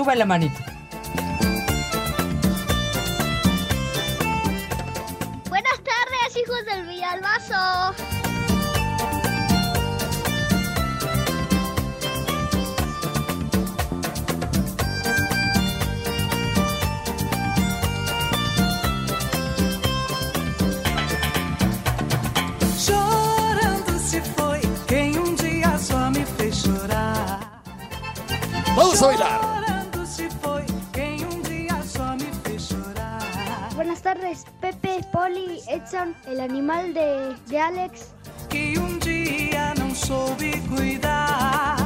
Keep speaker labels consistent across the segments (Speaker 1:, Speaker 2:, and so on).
Speaker 1: Sube la manita.
Speaker 2: Buenas tardes, hijos del Villalbazo.
Speaker 3: Chorando se foi quem um dia só me fez chorar.
Speaker 4: Vamos a bailar.
Speaker 2: Buenas tardes, Pepe, Poli, Edson, el animal de, de Alex.
Speaker 3: Que um dia não soube cuidar.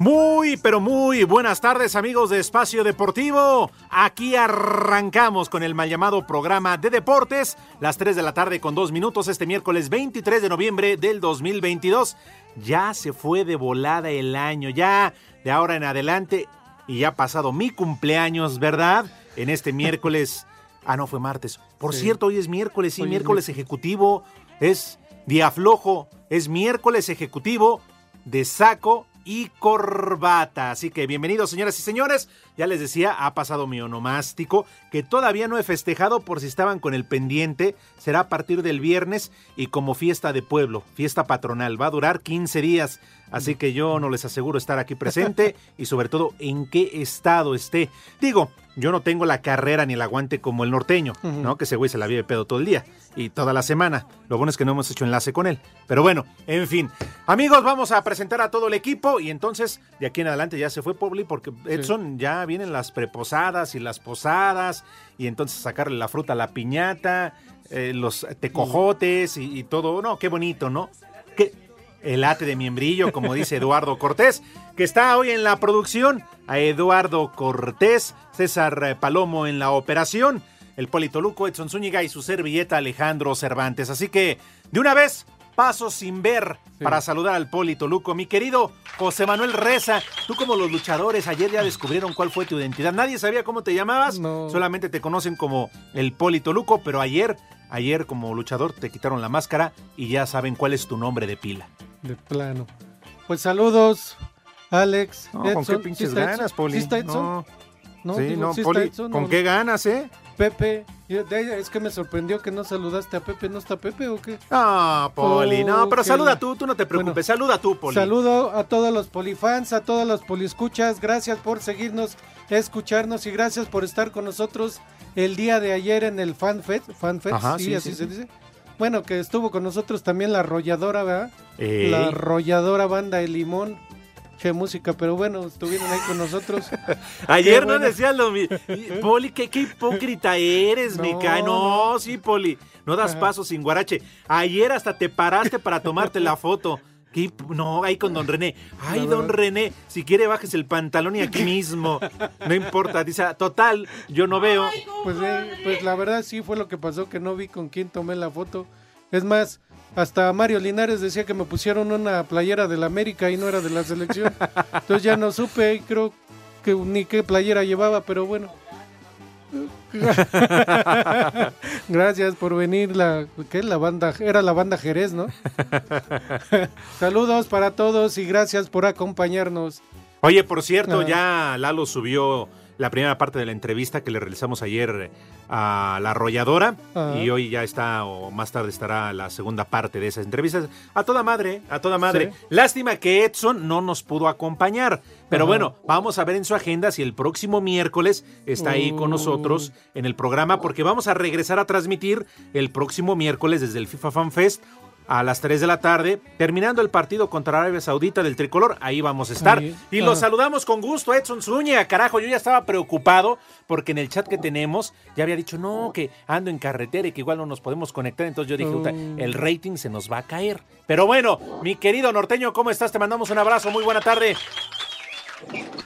Speaker 5: Muy, pero muy buenas tardes amigos de Espacio Deportivo. Aquí arrancamos con el mal llamado programa de deportes, las 3 de la tarde con 2 minutos este miércoles 23 de noviembre del 2022. Ya se fue de volada el año, ya de ahora en adelante y ya ha pasado mi cumpleaños, ¿verdad? En este miércoles... Ah, no, fue martes. Por
Speaker 6: Sí.
Speaker 5: cierto, hoy es miércoles, sí,
Speaker 6: Hoy es
Speaker 5: miércoles
Speaker 6: miércoles.
Speaker 5: ejecutivo, es día flojo, es miércoles ejecutivo de saco y corbata. Así que bienvenidos, señoras y señores. Ya les decía, ha pasado mi onomástico, que todavía no he festejado por si estaban con el pendiente. Será a partir del viernes y como fiesta de pueblo, fiesta patronal. Va a durar 15 días. Así que yo no les aseguro estar aquí presente y sobre todo en qué estado esté. Digo, yo no tengo la carrera ni el aguante como el norteño, ¿no? Que ese güey se la vive pedo todo el día y toda la semana. Lo bueno es que no hemos hecho enlace con él. Pero bueno, en fin. Amigos, vamos a presentar a todo el equipo y entonces de aquí en adelante ya se fue Pobli porque Edson ya vienen las preposadas y las posadas y entonces sacarle la fruta a la piñata, eh, los tecojotes y, y todo. No, qué bonito, ¿no? Qué, el ate de miembrillo, como dice Eduardo Cortés, que está hoy en la producción, a Eduardo Cortés, César Palomo en la operación, el Polito Luco, Edson Zúñiga y su servilleta Alejandro Cervantes. Así que, de una vez, paso sin ver para saludar al Polito Luco. Mi querido José Manuel Reza, tú como los luchadores ayer ya descubrieron cuál fue tu identidad. Nadie sabía cómo te llamabas, solamente te conocen como el Polito Luco, pero ayer, ayer como luchador te quitaron la máscara y ya saben cuál es tu nombre de pila.
Speaker 6: De plano. Pues saludos, Alex.
Speaker 5: No, ¿con qué pinches ganas? Poli?
Speaker 6: ¿Sí está Edson?
Speaker 5: No.
Speaker 6: No,
Speaker 5: Sí,
Speaker 6: digo,
Speaker 5: no,
Speaker 6: ¿sí está
Speaker 5: Poli,
Speaker 6: Edson
Speaker 5: ¿con qué ganas, eh?
Speaker 6: Pepe. Es que me sorprendió que no saludaste a Pepe. ¿No está Pepe o qué?
Speaker 5: Ah, Poli, no, pero
Speaker 6: Ok.
Speaker 5: saluda tú, tú no te preocupes, saluda tú, Poli.
Speaker 6: Saludo a todos los polifans, a todos los poliescuchas. Gracias por seguirnos, escucharnos y gracias por estar con nosotros el día de ayer en el FanFest. FanFest,
Speaker 5: Ajá,
Speaker 6: sí,
Speaker 5: sí,
Speaker 6: así
Speaker 5: sí,
Speaker 6: se dice. Bueno, que estuvo con nosotros también la arrolladora, ¿verdad?
Speaker 5: Ey.
Speaker 6: La arrolladora banda de Limón. Che música, pero bueno, estuvieron ahí con nosotros.
Speaker 5: Ayer no decías lo mismo. Poli, qué, qué hipócrita eres,
Speaker 6: No,
Speaker 5: mi ca. No, sí, Poli. No das
Speaker 6: Ajá.
Speaker 5: paso sin guarache. Ayer hasta te paraste para tomarte la foto. Qué No, ahí con don René. Ay,
Speaker 6: La
Speaker 5: don. René, si quiere bajes el pantalón y aquí mismo. No importa, dice, "Ah, total, yo no veo.
Speaker 6: Pues, eh, pues la verdad sí fue lo que pasó, que no vi con quién tomé la foto. Es más, hasta Mario Linares decía que me pusieron una playera del América y no era de la selección. Entonces ya no supe y creo que ni qué playera llevaba, pero bueno. Gracias por venir la ¿qué es la banda? Era la banda Jerez, ¿no? Saludos para todos y gracias por acompañarnos.
Speaker 5: Oye, por cierto,
Speaker 6: Ah.
Speaker 5: ya Lalo subió la primera parte de la entrevista que le realizamos ayer a la arrolladora y hoy ya está o más tarde estará la segunda parte de esas entrevistas. A toda madre, a toda madre.
Speaker 6: Sí.
Speaker 5: Lástima que Edson no nos pudo acompañar, pero bueno, vamos a ver en su agenda si el próximo miércoles está ahí con nosotros en el programa porque vamos a regresar a transmitir el próximo miércoles desde el FIFA Fan Fest a las 3 de la tarde, terminando el partido contra Arabia Saudita del tricolor, ahí vamos a estar.
Speaker 6: Ahí,
Speaker 5: Y los saludamos con gusto, Edson Zúñiga, carajo, yo ya estaba preocupado porque en el chat que tenemos ya había dicho, no, que ando en carretera y que igual no nos podemos conectar, entonces yo dije, "Puta,
Speaker 6: Oh.
Speaker 5: el rating se nos va a caer. Pero bueno, mi querido norteño, ¿cómo estás? Te mandamos un abrazo, muy buena tarde.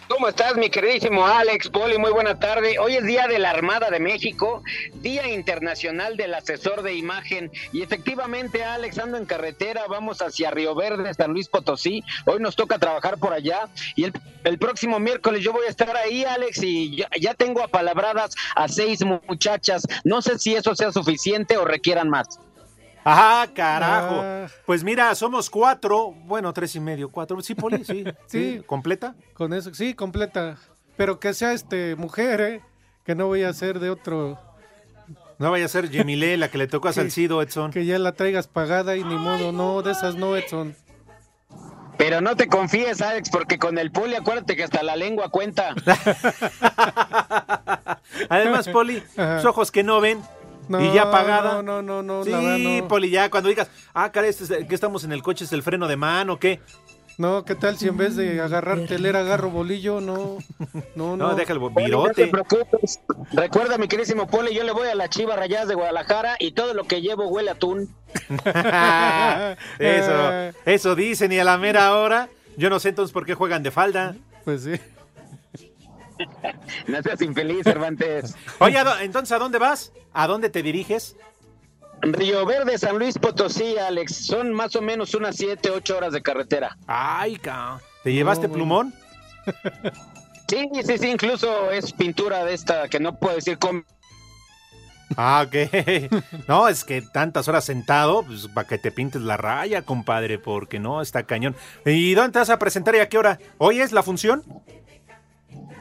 Speaker 7: ¿Cómo estás, mi queridísimo Alex Poli? Muy buena tarde. Hoy es Día de la Armada de México, Día Internacional del Asesor de Imagen. Y efectivamente, Alex, ando en carretera, vamos hacia Río Verde, San Luis Potosí. Hoy nos toca trabajar por allá. Y el, el próximo miércoles yo voy a estar ahí, Alex, y ya, ya tengo apalabradas a seis muchachas. No sé si eso sea suficiente o requieran más.
Speaker 5: Ah, carajo.
Speaker 6: Ah.
Speaker 5: Pues mira, somos cuatro, bueno, tres y medio, cuatro. Sí, Poli, sí. sí.
Speaker 6: Sí.
Speaker 5: ¿Completa?
Speaker 6: Con eso, sí, completa. Pero que sea este mujer, ¿eh? Que no voy a ser de otro.
Speaker 5: No vaya a ser Yemile la que le tocó a. Salcido, Edson.
Speaker 6: Que ya la traigas pagada y ni modo. No, de esas no, Edson.
Speaker 7: Pero no te confíes, Alex, porque con el Poli acuérdate que hasta la lengua cuenta.
Speaker 5: Además, Poli,
Speaker 6: Ajá.
Speaker 5: los ojos que no ven
Speaker 6: No,
Speaker 5: y ya pagada.
Speaker 6: No, no, no, no,
Speaker 5: Sí,
Speaker 6: la verdad no.
Speaker 5: Poli, ya cuando digas, ah, caray, este es- que estamos en el coche, es el freno de mano, ¿qué?
Speaker 6: No, ¿qué tal si en vez de agarrar telera agarro bolillo? No, no,
Speaker 5: No,
Speaker 6: no.
Speaker 5: deja el
Speaker 7: Poli, no te
Speaker 5: virote.
Speaker 7: preocupes. Recuerda, mi querísimo Poli, yo le voy a la Chiva Rayadas de Guadalajara y todo lo que llevo huele a atún.
Speaker 5: eso, eso dicen y a la mera hora. Yo no sé entonces por qué juegan de falda.
Speaker 6: Pues sí.
Speaker 7: No seas infeliz, Cervantes.
Speaker 5: Oye, ¿a dó- entonces, ¿a dónde vas? ¿A dónde te diriges?
Speaker 7: Río Verde, San Luis Potosí, Alex. Son más o menos unas 7, 8 horas de carretera.
Speaker 5: Ay, ca. ¿Te llevaste plumón?
Speaker 7: Sí, sí, sí, incluso es pintura de esta que no puedo decir con...
Speaker 5: Ah, ok. No, es que tantas horas sentado, pues para que te pintes la raya, compadre, porque no, está cañón. ¿Y dónde te vas a presentar y a qué hora? ¿Hoy es la función?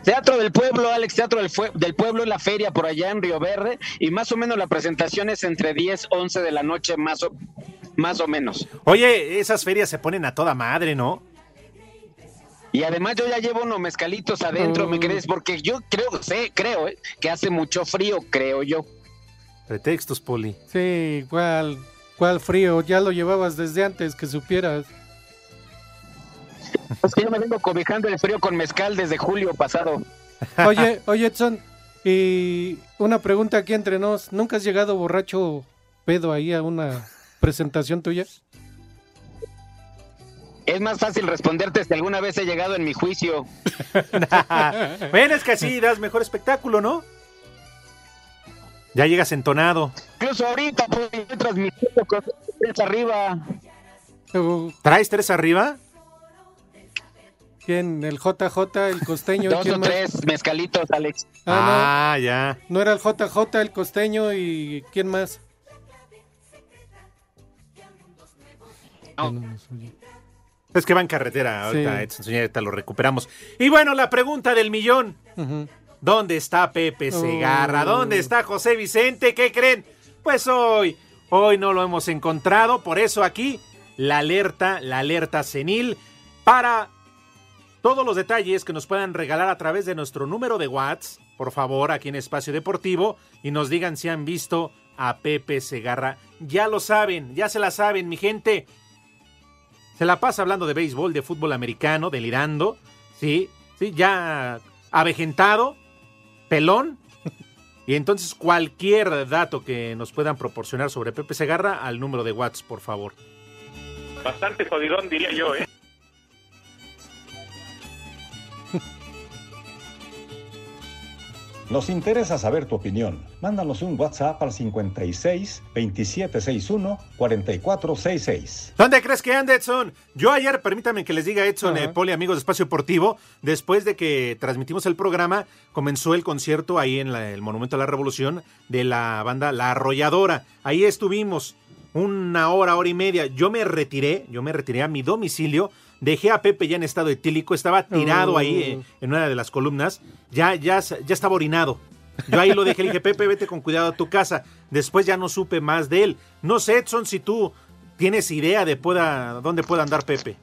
Speaker 7: Teatro del Pueblo, Alex, Teatro del, Fue- del Pueblo en la feria por allá en Río Verde y más o menos la presentación es entre 10, 11 de la noche, más o, más o menos.
Speaker 5: Oye, esas ferias se ponen a toda madre, ¿no?
Speaker 7: Y además yo ya llevo unos mezcalitos adentro,
Speaker 6: Mm.
Speaker 7: ¿me crees? Porque yo creo, sé, creo, ¿eh? que hace mucho frío, creo yo.
Speaker 5: Pretextos, Poli.
Speaker 6: Sí, ¿cuál, cuál frío? Ya lo llevabas desde antes, que supieras.
Speaker 7: Es que yo me vengo cobijando el frío con mezcal desde julio pasado.
Speaker 6: Oye, oye, Edson, y una pregunta aquí entre nos. ¿Nunca has llegado borracho pedo ahí a una presentación tuya?
Speaker 7: Es más fácil responderte si alguna vez he llegado en mi juicio.
Speaker 5: bueno, es que así das mejor espectáculo, ¿no? Ya llegas entonado.
Speaker 7: Incluso ahorita, pues, estoy transmitiendo con tres arriba.
Speaker 6: Uh,
Speaker 5: ¿Traes tres arriba?
Speaker 6: ¿Quién? ¿El JJ, el costeño?
Speaker 7: Dos
Speaker 6: ¿Quién
Speaker 7: o
Speaker 6: más?
Speaker 7: tres mezcalitos, Alex.
Speaker 6: Ah,
Speaker 5: Ah, ya.
Speaker 6: no. No era el JJ, el costeño y ¿quién más?
Speaker 7: No.
Speaker 5: Es que va en carretera ahorita,
Speaker 6: Sí.
Speaker 5: Edson lo recuperamos. Y bueno, la pregunta del millón. ¿Dónde está Pepe Segarra?
Speaker 6: Oh.
Speaker 5: ¿Dónde está José Vicente? ¿Qué creen? Pues hoy, hoy no lo hemos encontrado, por eso aquí la alerta, la alerta senil para todos los detalles que nos puedan regalar a través de nuestro número de WhatsApp, por favor, aquí en Espacio Deportivo, y nos digan si han visto a Pepe Segarra. Ya lo saben, ya se la saben, mi gente. Se la pasa hablando de béisbol, de fútbol americano, delirando, sí, sí, ya avejentado, pelón. Y entonces cualquier dato que nos puedan proporcionar sobre Pepe Segarra al número de WhatsApp, por favor.
Speaker 8: Bastante jodidón, diría yo, ¿eh?
Speaker 9: Nos interesa saber tu opinión. Mándanos un WhatsApp al 56 2761 4466.
Speaker 5: ¿Dónde crees que anda Edson? Yo ayer, permítame que les diga Edson, eh, Poli, amigos de Espacio Deportivo, después de que transmitimos el programa, comenzó el concierto ahí en la- el Monumento a la Revolución de la banda La Arrolladora. Ahí estuvimos. Una hora, hora y media. Yo me retiré, yo me retiré a mi domicilio. Dejé a Pepe ya en estado etílico, estaba tirado ahí
Speaker 6: Oh.
Speaker 5: eh, en una de las columnas. Ya, ya, ya estaba orinado. Yo ahí lo dejé, le dije, Pepe, vete con cuidado a tu casa. Después ya no supe más de él. No sé, Edson, si tú tienes idea de pueda, dónde pueda andar Pepe.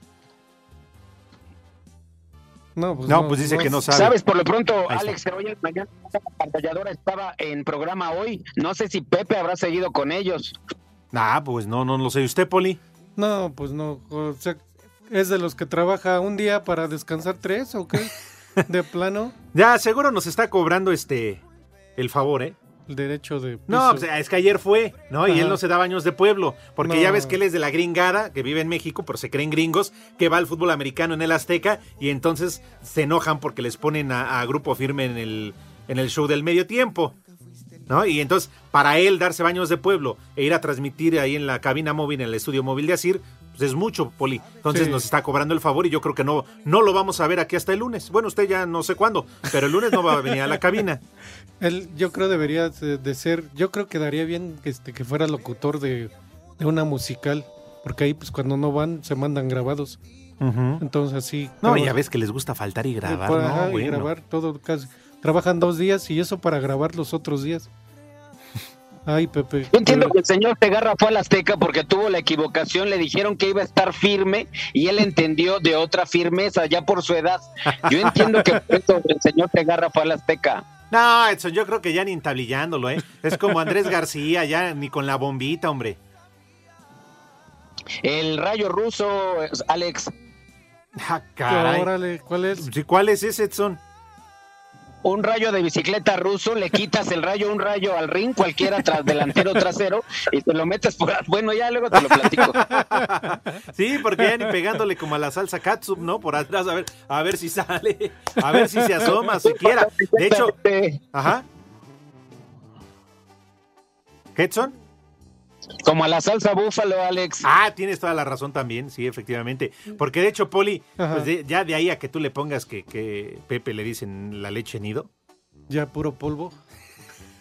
Speaker 6: No, pues,
Speaker 5: No, pues dice que no sabe.
Speaker 7: Sabes, por lo pronto. Alex, mañana la pantalladora estaba en programa hoy. No sé si Pepe habrá seguido con ellos.
Speaker 5: Ah, pues no, no lo sé. ¿Y usted, Poli?
Speaker 6: No, pues no. O sea, ¿es de los que trabaja un día para descansar tres o qué? ¿De plano?
Speaker 5: Ya, seguro nos está cobrando este el favor, ¿eh?
Speaker 6: El derecho de piso.
Speaker 5: No, pues, es que ayer fue, ¿no? Y él no se da baños de pueblo, porque
Speaker 6: No.
Speaker 5: ya ves que él es de la gringada, que vive en México, pero se creen gringos, que va al fútbol americano en el Azteca, y entonces se enojan porque les ponen a, a grupo firme en el, en el show del medio tiempo. ¿No? Y entonces, para él darse baños de pueblo e ir a transmitir ahí en la cabina móvil, en el estudio móvil de Asir, pues es mucho, Poli. Entonces
Speaker 6: Sí.
Speaker 5: nos está cobrando el favor y yo creo que no, no lo vamos a ver aquí hasta el lunes. Bueno, usted ya no sé cuándo, pero el lunes no va a venir a la cabina.
Speaker 6: Él, yo creo debería de, ser, yo creo que daría bien que, este, que fuera locutor de, de una musical, porque ahí pues cuando no van se mandan grabados. Entonces así.
Speaker 5: No, ya ves que les gusta faltar y grabar,
Speaker 6: Pues,
Speaker 5: ¿no?
Speaker 6: ajá, y grabar todo casi. Trabajan dos días y eso para grabar los otros días. Ay, Pepe.
Speaker 7: Yo entiendo que el señor Segarra fue al Azteca porque tuvo la equivocación, le dijeron que iba a estar firme y él entendió de otra firmeza ya por su edad. Yo entiendo que por eso el señor Segarra fue al Azteca.
Speaker 5: No, Edson, yo creo que ya ni entablillándolo, ¿eh? Es como Andrés García, ya ni con la bombita, hombre.
Speaker 7: El rayo ruso, Alex.
Speaker 5: Ah, caray.
Speaker 6: Órale, ¿cuál es?
Speaker 5: Sí, ¿Cuál es ese, Edson?
Speaker 7: Un rayo de bicicleta ruso, le quitas el rayo, un rayo al ring, cualquiera tras delantero trasero, y te lo metes por. Bueno, ya luego te lo platico.
Speaker 5: Sí, porque ya ni pegándole como a la salsa katsup, ¿no? Por atrás, a ver, a ver si sale, a ver si se asoma siquiera. De hecho, ajá. ¿Qué, Edson?
Speaker 7: Como a la salsa búfalo, Alex.
Speaker 5: Ah, tienes toda la razón también, sí, efectivamente. Porque de hecho, Poli, pues de- ya de ahí a que tú le pongas que, que Pepe le dicen la leche nido.
Speaker 6: Ya puro polvo.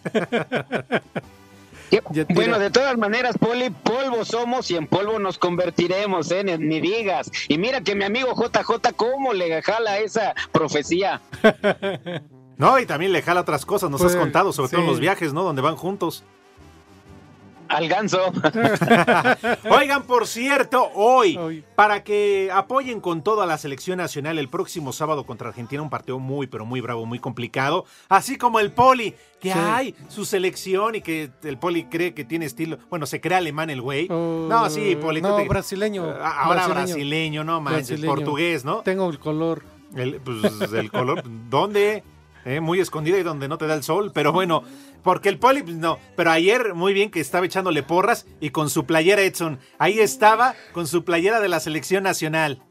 Speaker 7: Bueno, de todas maneras, Poli, polvo somos y en polvo nos convertiremos, ¿eh? Ni, ni digas. Y mira que mi amigo JJ, ¿cómo le jala esa profecía?
Speaker 5: No, y también le jala otras cosas, nos
Speaker 6: Pues,
Speaker 5: has contado, sobre todo en los viajes, ¿no? Donde van juntos.
Speaker 7: Al ganso.
Speaker 5: Oigan, por cierto, hoy,
Speaker 6: Hoy.
Speaker 5: para que apoyen con todo a la selección nacional el próximo sábado contra Argentina, un partido muy, pero muy bravo, muy complicado, así como el Poli, que
Speaker 6: Sí.
Speaker 5: hay su selección y que el Poli cree que tiene estilo, bueno, se cree alemán el güey.
Speaker 6: Oh,
Speaker 5: no, sí, Poli.
Speaker 6: No,
Speaker 5: te-
Speaker 6: brasileño.
Speaker 5: Ah, Ahora brasileño, no manches,
Speaker 6: Brasileño.
Speaker 5: portugués, ¿no?
Speaker 6: Tengo el color.
Speaker 5: El, pues, el color, ¿dónde? Eh, muy escondida y donde no te da el sol, pero bueno, porque el poli, pues, no, pero ayer muy bien que estaba echándole porras y con su playera Edson, ahí estaba con su playera de la selección nacional.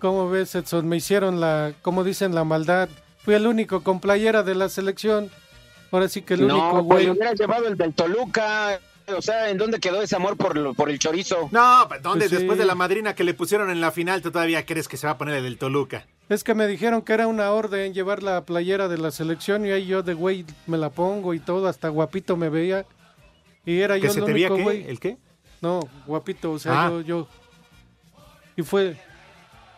Speaker 6: ¿Cómo ves, Edson? Me hicieron la, como dicen, la maldad. Fui el único con playera de la selección. Ahora sí que el único,
Speaker 7: no, pues
Speaker 6: güey.
Speaker 7: le hubieras llevado el del Toluca. O sea, ¿en dónde quedó ese amor por, lo- por el chorizo?
Speaker 5: No, pues, ¿dónde?
Speaker 6: Pues sí.
Speaker 5: Después de la madrina que le pusieron en la final, ¿tú todavía crees que se va a poner el del Toluca?
Speaker 6: Es que me dijeron que era una orden llevar la playera de la selección y ahí yo de güey me la pongo y todo, hasta guapito me veía. Y era
Speaker 5: ¿Que
Speaker 6: yo
Speaker 5: se
Speaker 6: el
Speaker 5: te veía
Speaker 6: único
Speaker 5: qué?
Speaker 6: güey.
Speaker 5: ¿El qué?
Speaker 6: No, guapito, o sea,
Speaker 5: Ah.
Speaker 6: yo, yo. Y fue,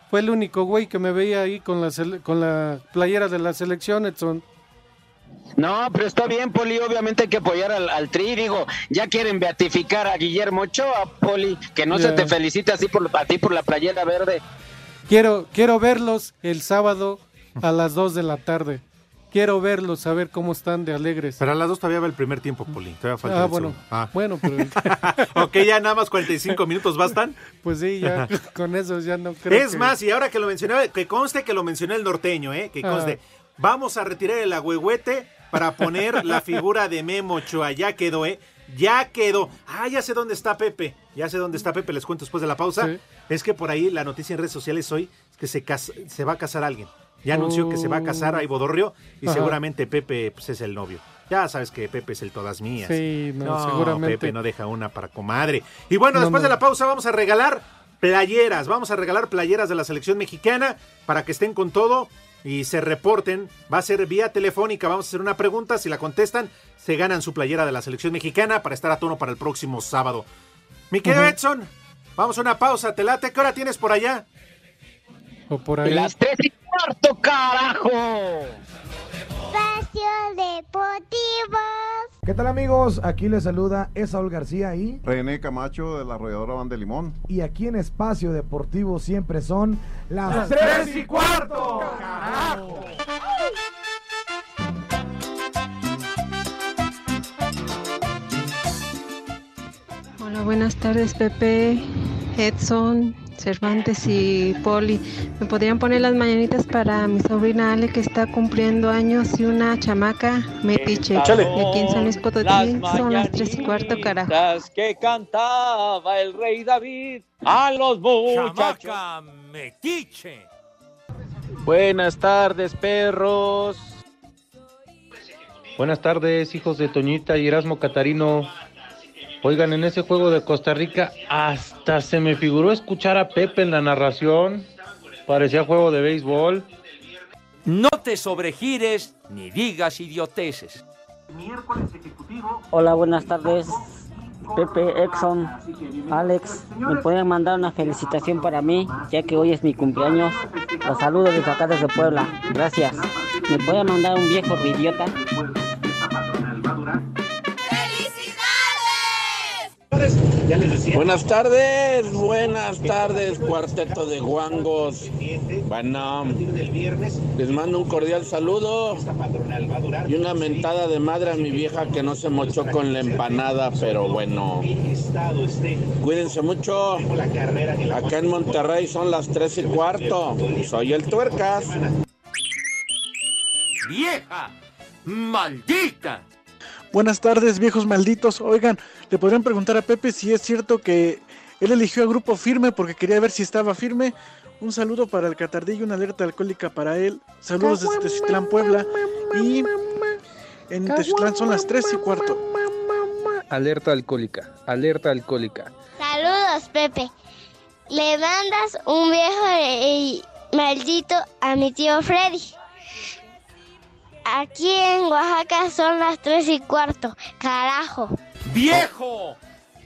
Speaker 6: fue el único güey que me veía ahí con la, sele- con la playera de la selección, Edson.
Speaker 7: No, pero está bien, Poli. Obviamente hay que apoyar al, al Tri. Digo, ya quieren beatificar a Guillermo Ochoa, Poli. Que no se te felicite así por, a ti por la playera verde.
Speaker 6: Quiero, quiero verlos el sábado a las 2 de la tarde. Quiero verlos, a ver cómo están de alegres.
Speaker 5: Pero a las dos todavía va el primer tiempo, Poli. Todavía falta
Speaker 6: Ah,
Speaker 5: el
Speaker 6: bueno.
Speaker 5: Ah.
Speaker 6: bueno, pero
Speaker 5: ok, ya nada más 45 minutos bastan.
Speaker 6: pues sí, ya con eso ya no creo
Speaker 5: Es
Speaker 6: que-
Speaker 5: más, y ahora que lo mencioné, que conste que lo mencioné el norteño, ¿eh? Que conste. Vamos a retirar el agüehuete para poner la figura de Memo Ochoa. Ya quedó, ¿eh? Ya quedó. Ah, ya sé dónde está Pepe. Ya sé dónde está Pepe, les cuento después de la pausa.
Speaker 6: Sí.
Speaker 5: Es que por ahí la noticia en redes sociales hoy es que se, va a casar alguien. Ya anunció que se va a casar a Ivo Dorrio y
Speaker 6: Ajá.
Speaker 5: seguramente Pepe pues, es el novio. Ya sabes que Pepe es el todas mías.
Speaker 6: Sí, no, seguramente.
Speaker 5: Pepe no deja una para comadre. Y bueno,
Speaker 6: No,
Speaker 5: después
Speaker 6: no.
Speaker 5: de la pausa vamos a regalar playeras. Vamos a regalar playeras de la selección mexicana para que estén con todo. y se reporten. Va a ser vía telefónica. Vamos a hacer una pregunta. Si la contestan, se ganan su playera de la selección mexicana para estar a tono para el próximo sábado. Mi querido. Edson, vamos a una pausa. Te late. ¿Qué hora tienes por allá?
Speaker 6: O por ahí.
Speaker 7: Las tres y cuarto, carajo.
Speaker 2: Espacio Deportivo.
Speaker 10: ¿Qué tal amigos? Aquí les saluda Esaúl García y...
Speaker 11: René Camacho de la arrolladora Van de Limón.
Speaker 10: Y aquí en Espacio Deportivo siempre son las,
Speaker 11: Las
Speaker 10: tres
Speaker 11: tres
Speaker 10: y cuarto.
Speaker 12: Hola, buenas tardes, Pepe, Edson, Cervantes y Poli. ¿Me podrían poner las mañanitas para mi sobrina Ale que está cumpliendo años y una chamaca metiche?
Speaker 13: Échale.
Speaker 12: Y aquí en San Luis Potosí son las tres y cuarto, carajo.
Speaker 13: Las que cantaba el rey David a los muchachos.
Speaker 14: metiche.
Speaker 15: Buenas tardes, perros.
Speaker 16: Buenas tardes, hijos de Toñita y Erasmo Catarino. Oigan, en ese juego de Costa Rica hasta se me figuró escuchar a Pepe en la narración. Parecía juego de béisbol.
Speaker 14: No te sobregires ni digas idioteces.
Speaker 17: Hola, buenas tardes. Pepe, Exxon, Alex, ¿me pueden mandar una felicitación para mí, ya que hoy es mi cumpleaños? Los saludo desde acá desde Puebla. Gracias. ¿Me pueden mandar un viejo idiota?
Speaker 18: Buenas tardes, buenas tardes, cuarteto de guangos. Bueno, les mando un cordial saludo y una mentada de madre a mi vieja que no se mochó con la empanada, pero bueno. Cuídense mucho. Acá en Monterrey son las tres y cuarto. Soy el tuercas.
Speaker 14: ¡Vieja! ¡Maldita!
Speaker 19: Buenas tardes, viejos malditos. Oigan, le podrían preguntar a Pepe si es cierto que él eligió a Grupo Firme porque quería ver si estaba firme. Un saludo para el Catardillo, una alerta alcohólica para él. Saludos desde Teciutlán, Puebla. Y en Teciutlán son las 3 y cuarto.
Speaker 16: Alerta alcohólica, alerta alcohólica.
Speaker 2: Saludos, Pepe. Le mandas un viejo eh, maldito a mi tío Freddy. Aquí en Oaxaca son las tres y cuarto. Carajo.
Speaker 14: ¡Viejo!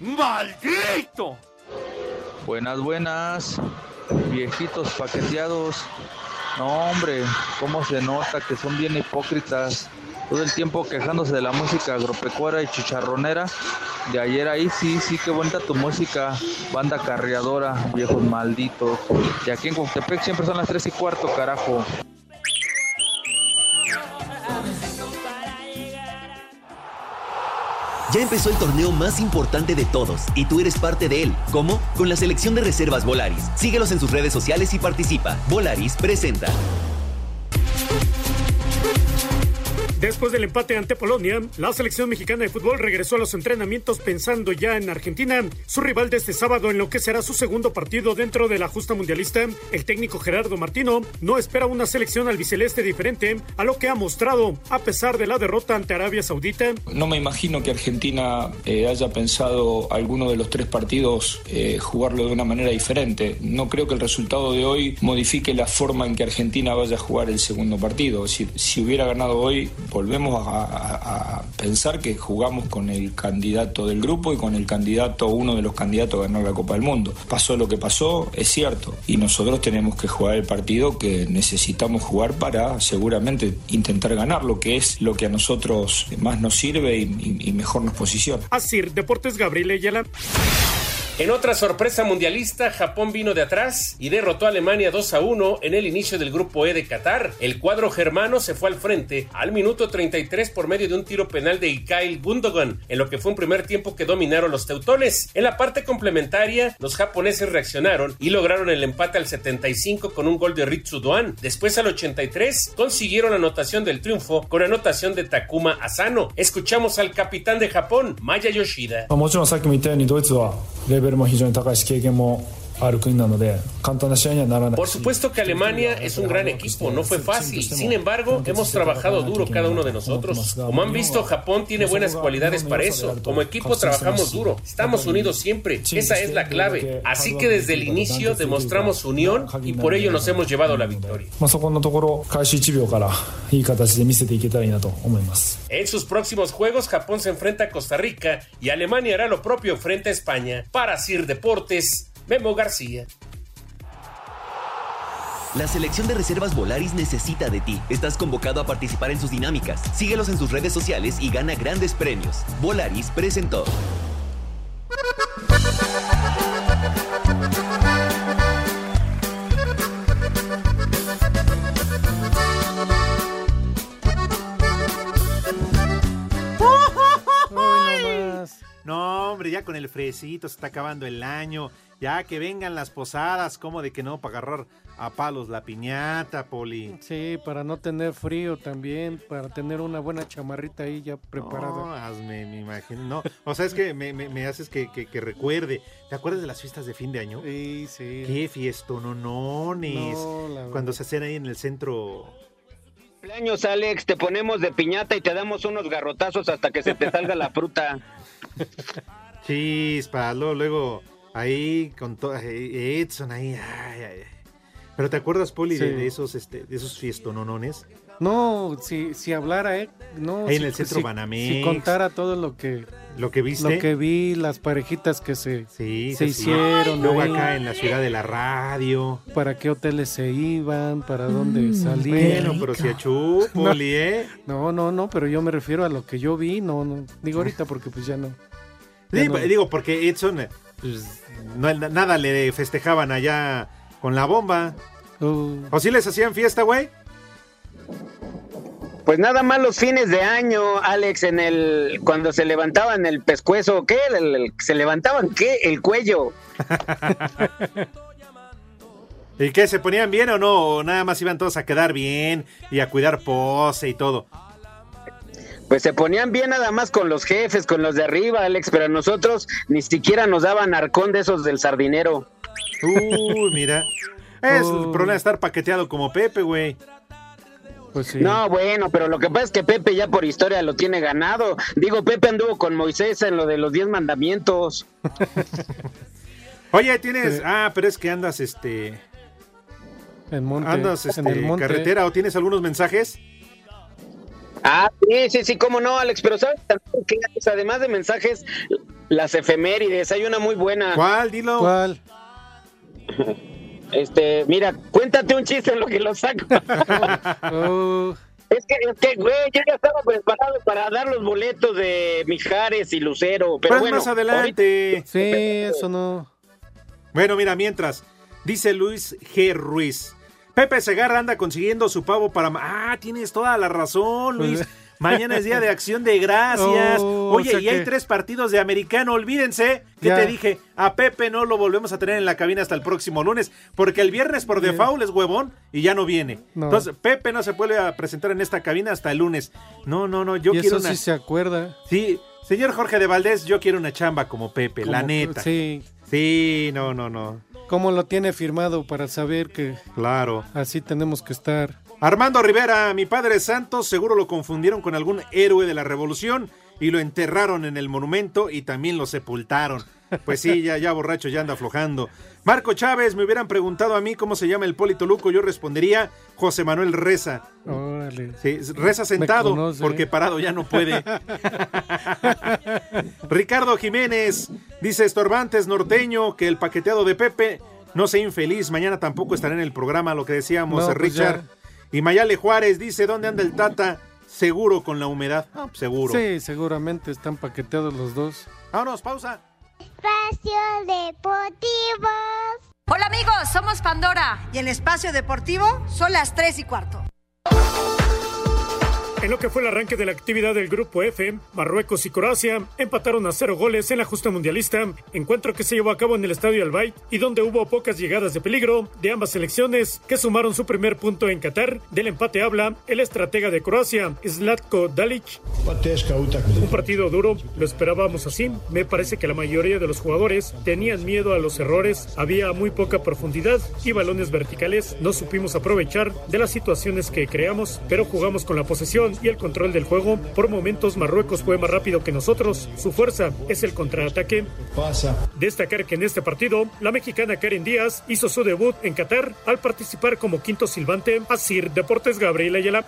Speaker 14: ¡Maldito!
Speaker 16: Buenas, buenas, viejitos paqueteados. No, hombre, cómo se nota que son bien hipócritas. Todo el tiempo quejándose de la música agropecuaria y chicharronera. De ayer ahí sí, sí, qué bonita tu música, banda carreadora, viejos malditos. Y aquí en Contepec siempre son las 3 y cuarto, carajo.
Speaker 20: Ya empezó el torneo más importante de todos y tú eres parte de él. ¿Cómo? Con la selección de reservas Volaris. Síguelos en sus redes sociales y participa. Volaris presenta.
Speaker 21: Después del empate ante Polonia, la selección mexicana de fútbol regresó a los entrenamientos pensando ya en Argentina, su rival de este sábado en lo que será su segundo partido dentro de la justa mundialista. El técnico Gerardo Martino no espera una selección albiceleste diferente a lo que ha mostrado a pesar de la derrota ante Arabia Saudita.
Speaker 22: No me imagino que Argentina eh, haya pensado alguno de los tres partidos eh, jugarlo de una manera diferente. No creo que el resultado de hoy modifique la forma en que Argentina vaya a jugar el segundo partido. Decir, si hubiera ganado hoy, volvemos a, pensar que jugamos con el candidato del grupo y con el candidato, uno de los candidatos a ganar la Copa del Mundo. Pasó lo que pasó, es cierto, y nosotros tenemos que jugar el partido que necesitamos jugar para seguramente intentar ganarlo, que es lo que a nosotros más nos sirve y mejor nos posiciona.
Speaker 21: Así, Deportes Gabriel Ayala.
Speaker 23: En otra sorpresa mundialista, Japón vino de atrás y derrotó a Alemania 2 a 1 en el inicio del grupo E de Qatar. El cuadro germano se fue al frente al minuto 33 por medio de un tiro penal de Ikail Gundogan, en lo que fue un primer tiempo que dominaron los teutones. En la parte complementaria, los japoneses reaccionaron y lograron el empate al 75 con un gol de Ritsu Doan. Después al 83 consiguieron la anotación del triunfo con anotación de Takuma Asano. Escuchamos al capitán de Japón, Maya Yoshida.
Speaker 24: ベルも非常に高いし経験も
Speaker 23: Por supuesto que Alemania es un gran equipo, no fue fácil. Sin embargo, hemos trabajado duro cada uno de nosotros. Como han visto, Japón tiene buenas cualidades para eso. Como equipo trabajamos duro, estamos unidos siempre. Esa es la clave. Así que desde el inicio demostramos unión y por ello nos hemos llevado la victoria. En sus próximos juegos, Japón se enfrenta a Costa Rica y Alemania hará lo propio frente a España. Para Sir Deportes, Memo García.
Speaker 20: La selección de reservas Volaris necesita de ti. Estás convocado a participar en sus dinámicas. Síguelos en sus redes sociales y gana grandes premios. Volaris presentó.
Speaker 5: No, hombre, ya con el fresito se está acabando el año. Ya que vengan las posadas, como de que no, para agarrar a palos la piñata, Poli.
Speaker 6: Sí, para no tener frío también, para tener una buena chamarrita ahí ya preparada.
Speaker 5: No, hazme, me imagino. No, o sea, es que me, me- me haces que, que- que recuerde. ¿Te acuerdas de las fiestas de fin de año?
Speaker 6: Sí, sí.
Speaker 5: Qué fiestononones.
Speaker 6: No.
Speaker 5: Cuando se hacían ahí en el centro.
Speaker 7: Cumpleaños, Alex, te ponemos de piñata y te damos unos garrotazos hasta que se te salga la fruta.
Speaker 5: Chispa, luego, luego ahí con todo Edson ahí. ay, ay, ay. Pero ¿te acuerdas, Poli, de,
Speaker 6: Sí.
Speaker 5: de esos este, de esos fiestononones?
Speaker 6: No, si, si hablara, ¿eh? No,
Speaker 5: Ahí en
Speaker 6: si-
Speaker 5: el centro
Speaker 6: si-
Speaker 5: Banamex.
Speaker 6: Si contara todo lo que...
Speaker 5: Lo que viste.
Speaker 6: Lo que vi, las parejitas que se,
Speaker 5: Sí,
Speaker 6: se
Speaker 5: sí, sí.
Speaker 6: hicieron.
Speaker 5: Luego
Speaker 6: ahí,
Speaker 5: acá en la ciudad de la radio.
Speaker 6: Para qué hoteles se iban, para dónde salían.
Speaker 5: Mm, Bueno, pero si achú, Poli, ¿eh?
Speaker 6: No, no, no, pero yo me refiero a lo que yo vi, no, no. Digo ahorita porque pues ya no. Ya
Speaker 5: Sí,
Speaker 6: no.
Speaker 5: digo, porque Edson, pues, no, nada le festejaban allá con la bomba.
Speaker 6: Uh.
Speaker 5: ¿O sí les hacían fiesta, güey?
Speaker 7: Pues nada más los fines de año, Alex, en el cuando se levantaban el pescuezo, ¿qué? El- el- se levantaban qué? El cuello.
Speaker 5: ¿Y qué? ¿Se ponían bien o no? ¿O nada más iban todos a quedar bien y a cuidar pose y todo?
Speaker 7: Pues se ponían bien nada más con los jefes, con los de arriba, Alex, pero a nosotros ni siquiera nos daban arcón de esos del sardinero.
Speaker 5: Uy, mira. Es el problema de estar paqueteado como Pepe, güey.
Speaker 6: Pues sí.
Speaker 7: No, bueno, pero lo que pasa es que Pepe ya por historia lo tiene ganado. Digo, Pepe anduvo con Moisés en lo de los diez mandamientos.
Speaker 5: Oye, tienes. Ah, pero es que andas, este.
Speaker 6: En monte.
Speaker 5: Andas, este,
Speaker 6: en el monte.
Speaker 5: carretera o tienes algunos mensajes.
Speaker 7: Ah, sí, sí, sí, cómo no, Alex, pero ¿sabes también que además de mensajes, las efemérides, hay una muy buena.
Speaker 5: ¿Cuál? Dilo.
Speaker 6: ¿Cuál?
Speaker 7: Este, mira, cuéntate un chiste en lo que lo saco.
Speaker 6: Oh,
Speaker 7: Es que, es que, güey, yo ya estaba preparado para dar los boletos de Mijares y Lucero, pero bueno.
Speaker 5: más adelante.
Speaker 6: sí, eso no.
Speaker 5: Bueno, mira, mientras, dice Luis G. Ruiz. Pepe Segarra anda consiguiendo su pavo para... Ah, tienes toda la razón, Luis. Mañana es día de acción de gracias.
Speaker 6: Oh,
Speaker 5: Oye,
Speaker 6: o sea
Speaker 5: y hay tres partidos de americano. Olvídense que
Speaker 6: Ya.
Speaker 5: te dije, a Pepe no lo volvemos a tener en la cabina hasta el próximo lunes, porque el viernes por default es huevón y ya no viene.
Speaker 6: No.
Speaker 5: Entonces, Pepe no se puede a presentar en esta cabina hasta el lunes. No, no, no, yo
Speaker 6: y
Speaker 5: quiero
Speaker 6: eso
Speaker 5: una...
Speaker 6: sí se acuerda.
Speaker 5: Sí, señor Jorge de Valdés, yo quiero una chamba como Pepe, la neta.
Speaker 6: Sí.
Speaker 5: Sí, no, no, no.
Speaker 6: ¿Cómo lo tiene firmado para saber que
Speaker 5: Claro.
Speaker 6: así tenemos que estar?
Speaker 5: Armando Rivera, mi padre Santos, seguro lo confundieron con algún héroe de la revolución y lo enterraron en el monumento y también lo sepultaron. Pues sí, ya, ya borracho, ya anda aflojando. Marco Chávez, me hubieran preguntado a mí cómo se llama el Polito Luco, yo respondería José Manuel Reza.
Speaker 6: Órale.
Speaker 5: Sí, reza sentado, porque parado ya no puede. Ricardo Jiménez dice Estorbantes norteño que el paqueteado de Pepe no sea infeliz. Mañana tampoco estará en el programa, lo que decíamos,
Speaker 6: No,
Speaker 5: eh,
Speaker 6: pues
Speaker 5: Richard. Y Mayale Juárez dice: ¿Dónde anda el Tata? Seguro con la humedad. Ah, seguro.
Speaker 6: Sí, seguramente están paqueteados los dos.
Speaker 5: Vámonos, pausa.
Speaker 2: Espacio Deportivo.
Speaker 25: Hola amigos, somos Pandora. Y en Espacio Deportivo son las 3 y cuarto.
Speaker 21: En lo que fue el arranque de la actividad del Grupo F, Marruecos y Croacia empataron a cero goles en la justa mundialista, encuentro que se llevó a cabo en el Estadio Albay y donde hubo pocas llegadas de peligro de ambas selecciones que sumaron su primer punto en Qatar. Del empate habla el estratega de Croacia, Zlatko Dalic. Un partido duro, lo esperábamos así. Me parece que la mayoría de los jugadores tenían miedo a los errores, había muy poca profundidad y balones verticales. No supimos aprovechar de las situaciones que creamos, pero jugamos con la posesión y el control del juego. Por momentos Marruecos fue más rápido que nosotros. Su fuerza es el contraataque. Destacar que en este partido, la mexicana Karen Díaz hizo su debut en Qatar al participar como quinto silbante a Sir Deportes Gabriel Ayala.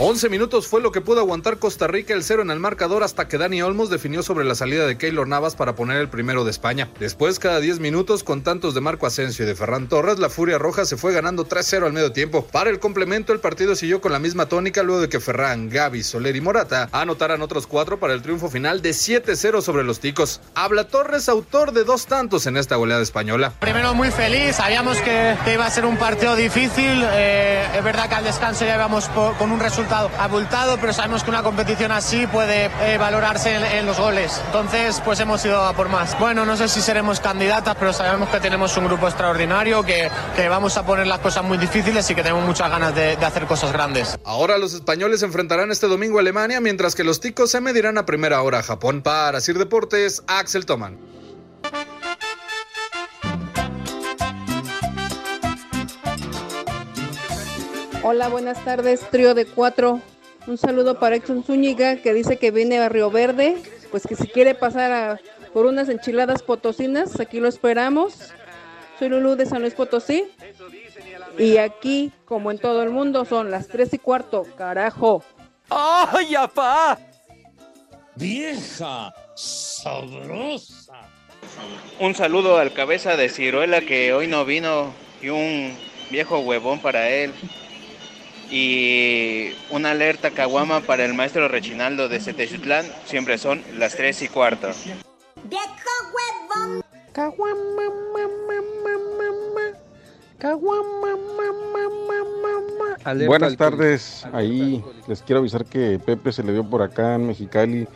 Speaker 26: 11 minutos fue lo que pudo aguantar Costa Rica el cero en el marcador hasta que Dani Olmos definió sobre la salida de Keylor Navas para poner el primero de España. Después, cada 10 minutos, con tantos de Marco Asensio y de Ferran Torres, la Furia Roja se fue ganando 3-0 al medio tiempo. Para el complemento, el partido siguió con la misma tónica luego de que Ferran, Gaby, Soler y Morata anotaran otros cuatro para el triunfo final de 7-0 sobre los ticos. Habla Torres, autor de dos tantos en esta goleada española.
Speaker 27: Primero muy feliz, sabíamos que, iba a ser un partido difícil. Eh, es verdad que al descanso ya íbamos con un resultado abultado pero sabemos que una competición así puede eh, valorarse en, los goles. Entonces, pues hemos ido a por más. Bueno, no sé si seremos candidatas, pero sabemos que tenemos un grupo extraordinario, que, que vamos a poner las cosas muy difíciles y que tenemos muchas ganas de, de hacer cosas grandes.
Speaker 26: Ahora los españoles enfrentarán este domingo a Alemania, mientras que los ticos se medirán a primera hora a Japón. Para Sir Deportes, Axel Toman.
Speaker 28: Hola, buenas tardes, trío de cuatro. Un saludo para Exxon Zúñiga que dice que viene a Río Verde, pues que si quiere pasar por unas enchiladas potosinas, aquí lo esperamos. Soy Lulú de San Luis Potosí. Y aquí, como en todo el mundo, son las tres y cuarto, carajo.
Speaker 14: ¡Ay, apá! Vieja sabrosa.
Speaker 29: Un saludo al cabeza de ciruela que hoy no vino y un viejo huevón para él y una alerta caguama para el maestro Rechinaldo de Seteyutlán. Siempre son las 3 y cuarto.
Speaker 30: Buenas tardes, ahí les quiero avisar que Pepe se le dio por acá en Mexicali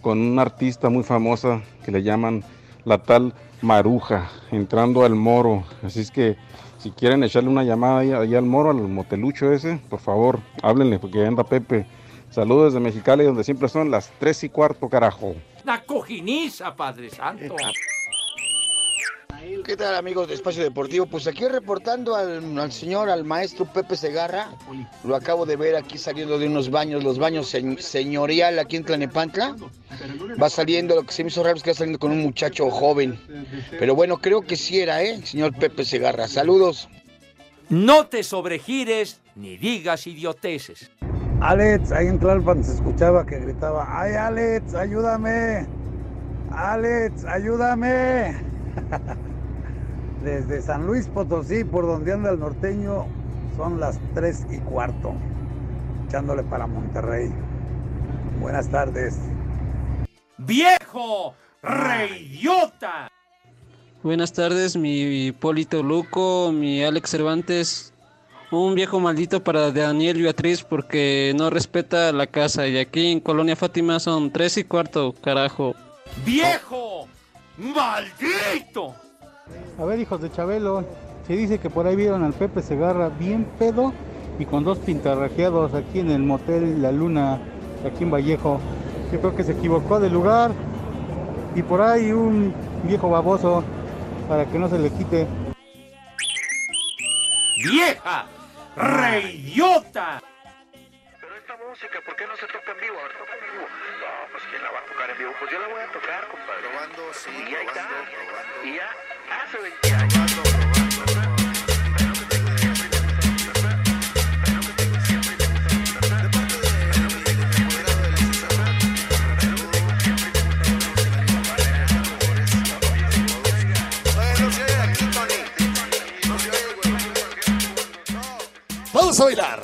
Speaker 30: con una artista muy famosa que le llaman la tal Maruja, entrando al moro. Así es que si quieren echarle una llamada ahí, al moro, al motelucho ese, por favor, háblenle porque anda Pepe. Saludos desde Mexicali, donde siempre son las tres y cuarto, carajo.
Speaker 14: La cojiniza, Padre Santo.
Speaker 31: ¿Qué tal amigos de Espacio Deportivo? Pues aquí reportando al, señor, al maestro Pepe Segarra. Lo acabo de ver aquí saliendo de unos baños, los baños señorial aquí en Tlanepantla. Va saliendo, lo que se me hizo raro es que va saliendo con un muchacho joven. Pero bueno, creo que sí era, ¿eh? Señor Pepe Segarra. Saludos.
Speaker 14: No te sobregires ni digas idioteces.
Speaker 24: Alex, ahí en Tlalpan se escuchaba que gritaba, ¡ay Alex, ayúdame! Alex, ayúdame. Desde San Luis Potosí, por donde anda el norteño, son las 3 y cuarto, echándole para Monterrey. Buenas tardes.
Speaker 14: ¡Viejo! ¡Reidiota!
Speaker 32: Buenas tardes, mi Polito Luco, mi Alex Cervantes. Un viejo maldito para Daniel Beatriz porque no respeta la casa. Y aquí en Colonia Fátima son tres y cuarto, carajo.
Speaker 14: ¡Viejo! ¡Maldito!
Speaker 33: A ver, hijos de Chabelo, se dice que por ahí vieron al Pepe Segarra bien pedo y con dos pintarrajeados aquí en el motel La Luna, aquí en Vallejo. Yo creo que se equivocó de lugar y por ahí un viejo baboso para que no se le quite.
Speaker 14: ¡Vieja! ¡Reidiota!
Speaker 34: música, ¿por qué no se toca en vivo? Ahora toca en vivo. No, pues ¿quién la va a tocar en vivo? Pues yo la voy a tocar, compadre. Probando, sí, y ahí está. Y ya hace 20 años.
Speaker 5: Vamos a bailar.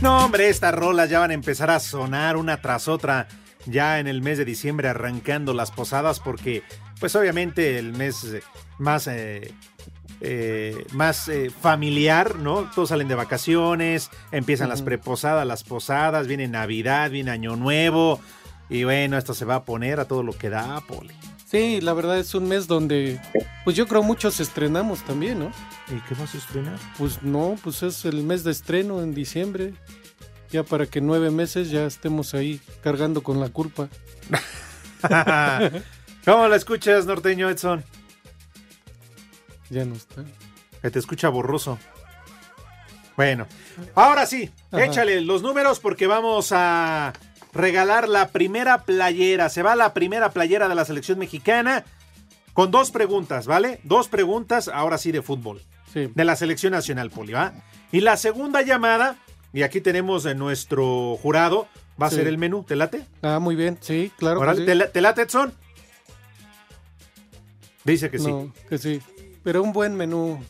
Speaker 5: No, hombre, estas rolas ya van a empezar a sonar una tras otra ya en el mes de diciembre arrancando las posadas porque pues obviamente el mes más eh, eh, más eh, familiar, ¿no? Todos salen de vacaciones, empiezan las preposadas, las posadas, viene Navidad, viene Año Nuevo. Y bueno, esto se va a poner a todo lo que da, Poli.
Speaker 6: Sí, la verdad es un mes donde, pues yo creo muchos estrenamos también, ¿no?
Speaker 5: ¿Y qué vas a estrenar?
Speaker 6: Pues no, pues es el mes de estreno en diciembre. Ya para que nueve meses ya estemos ahí cargando con la culpa.
Speaker 5: ¿Cómo la escuchas, norteño Edson?
Speaker 6: Ya no está.
Speaker 5: Que te escucha borroso. Bueno, ahora sí,
Speaker 6: Ajá.
Speaker 5: échale los números porque vamos a regalar la primera playera. Se va la primera playera de la selección mexicana con dos preguntas, ¿vale? Dos preguntas, ahora sí de fútbol.
Speaker 6: Sí.
Speaker 5: De la selección nacional, Poli, ¿va? Y la segunda llamada, y aquí tenemos en nuestro jurado, va a
Speaker 6: Sí.
Speaker 5: ser el menú. ¿Te late?
Speaker 6: Ah, muy bien, sí, claro. que
Speaker 5: Órale,
Speaker 6: sí.
Speaker 5: ¿te, la- te late, Edson? Dice que sí.
Speaker 6: Que sí. Pero un buen menú.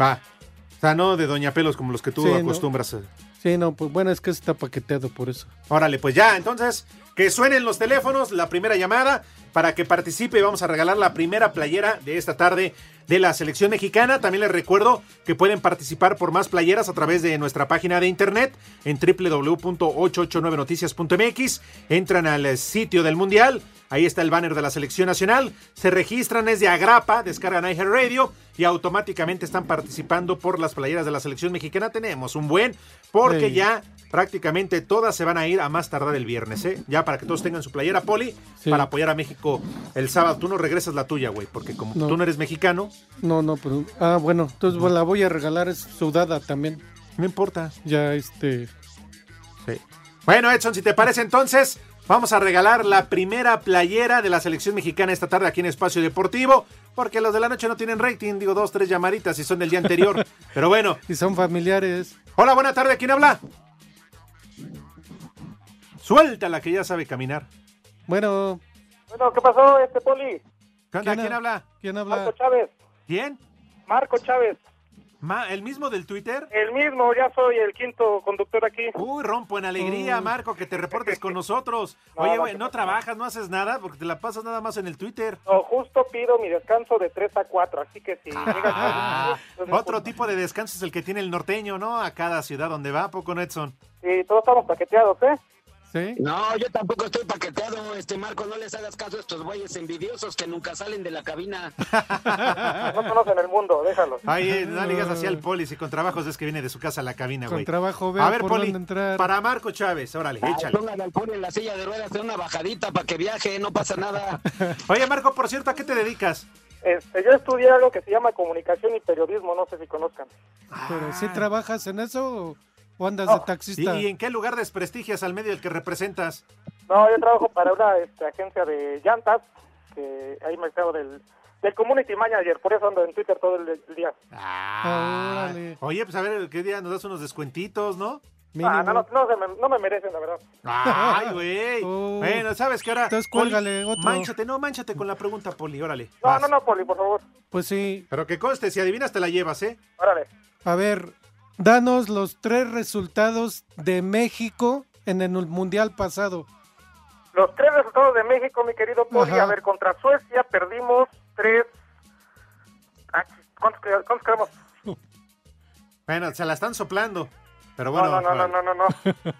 Speaker 5: Va. O sea, no de Doña Pelos como los que tú
Speaker 6: Sí,
Speaker 5: acostumbras. a-
Speaker 6: Sí, no, pues bueno, es que está paqueteado por eso.
Speaker 5: Órale, pues ya, entonces, que suenen los teléfonos, la primera llamada, para que participe y vamos a regalar la primera playera de esta tarde de la selección mexicana. También les recuerdo que pueden participar por más playeras a través de nuestra página de internet en www.889noticias.mx. Entran al sitio del Mundial. Ahí está el banner de la selección nacional. Se registran, es de Agrapa, descargan Radio y automáticamente están participando por las playeras de la selección mexicana. Tenemos un buen, porque
Speaker 6: Sí.
Speaker 5: ya prácticamente todas se van a ir a más tardar el viernes, ¿eh? Ya para que todos tengan su playera, Poli,
Speaker 6: Sí.
Speaker 5: para apoyar a México el sábado. Tú no regresas la tuya, güey, porque como
Speaker 6: No.
Speaker 5: tú no eres mexicano,
Speaker 6: No, no, pero. Ah, bueno, entonces la voy a regalar, es sudada también.
Speaker 5: no importa.
Speaker 6: Ya, este.
Speaker 5: Sí. Bueno, Edson, si te parece entonces, vamos a regalar la primera playera de la selección mexicana esta tarde aquí en Espacio Deportivo, porque los de la noche no tienen rating, digo dos, tres llamaditas y son del día anterior. Pero bueno.
Speaker 6: Y son familiares.
Speaker 5: Hola, buena tarde, ¿quién habla? Suéltala que ya sabe caminar.
Speaker 6: Bueno,
Speaker 28: Bueno, ¿qué pasó, este Poli?
Speaker 5: ¿Qué onda? ¿Quién, habla?
Speaker 6: ¿quién
Speaker 28: Marco
Speaker 6: habla?
Speaker 28: Chávez.
Speaker 5: ¿Quién?
Speaker 28: Marco Chávez.
Speaker 5: Ma- ¿El mismo del Twitter?
Speaker 28: El mismo, ya soy el quinto conductor aquí.
Speaker 5: Uy, rompo en alegría,
Speaker 28: Mm.
Speaker 5: Marco, que te reportes con nosotros.
Speaker 28: No,
Speaker 5: Oye,
Speaker 28: no
Speaker 5: güey, ¿no trabajas, no haces nada? Porque te la pasas nada más en el Twitter.
Speaker 28: No, justo pido mi descanso de 3 a 4, así que si llegas
Speaker 5: Ah,
Speaker 28: a...
Speaker 5: otro tipo de descanso es el que tiene el norteño, ¿no? A cada ciudad donde va, ¿a poco no, Edson?
Speaker 28: Sí, todos estamos paqueteados, ¿eh?
Speaker 6: ¿Sí?
Speaker 7: No, yo tampoco estoy paqueteado, este Marco, no les hagas caso a estos güeyes envidiosos que nunca salen de la cabina.
Speaker 28: No conocen el mundo, déjalos.
Speaker 5: Ay, eh, no digas así al Poli, si con trabajos es que viene de su casa a la cabina,
Speaker 6: Con
Speaker 5: güey.
Speaker 6: trabajo, ve
Speaker 5: A ver,
Speaker 6: por
Speaker 5: Poli,
Speaker 6: dónde entrar.
Speaker 5: para Marco Chávez, órale,
Speaker 7: Ay,
Speaker 5: échale.
Speaker 7: Póngale al poli en la silla de ruedas, en una bajadita para que viaje, no pasa nada.
Speaker 5: Oye, Marco, por cierto, ¿a qué te dedicas?
Speaker 28: Este, yo estudié algo que se llama comunicación y periodismo, no sé si conozcan.
Speaker 6: ¿Pero si trabajas en eso o, o andas
Speaker 28: No.
Speaker 6: de taxista?
Speaker 5: ¿Y en qué lugar desprestigias al medio del que representas?
Speaker 28: No, yo trabajo para una este, agencia de llantas, que ahí me encargo del, del community manager, por eso ando en Twitter todo el, el día.
Speaker 5: Ah, Oye, pues a ver, ¿qué día nos das unos descuentitos, no?
Speaker 28: Ah, no, no, no, se me, no me merecen, la verdad.
Speaker 5: Ay, güey.
Speaker 6: Oh.
Speaker 5: Bueno, ¿sabes qué ahora?
Speaker 6: Entonces
Speaker 5: Poli,
Speaker 6: cuélgale otro.
Speaker 5: Manchate, no, manchate con la pregunta, Poli, órale.
Speaker 28: No,
Speaker 5: vas.
Speaker 28: no, no, Poli, por favor.
Speaker 6: Pues sí.
Speaker 5: Pero que conste, si adivinas te la llevas, ¿eh?
Speaker 28: Órale.
Speaker 6: A ver, danos los tres resultados de México en el Mundial pasado.
Speaker 28: Los tres resultados de México, mi querido Poli.
Speaker 6: Ajá.
Speaker 28: A ver, contra Suecia perdimos tres... ¿Cuántos, cuántos quedamos?
Speaker 5: Bueno, se la están soplando. Pero
Speaker 28: No,
Speaker 5: bueno.
Speaker 28: no, no, no, no, no, no.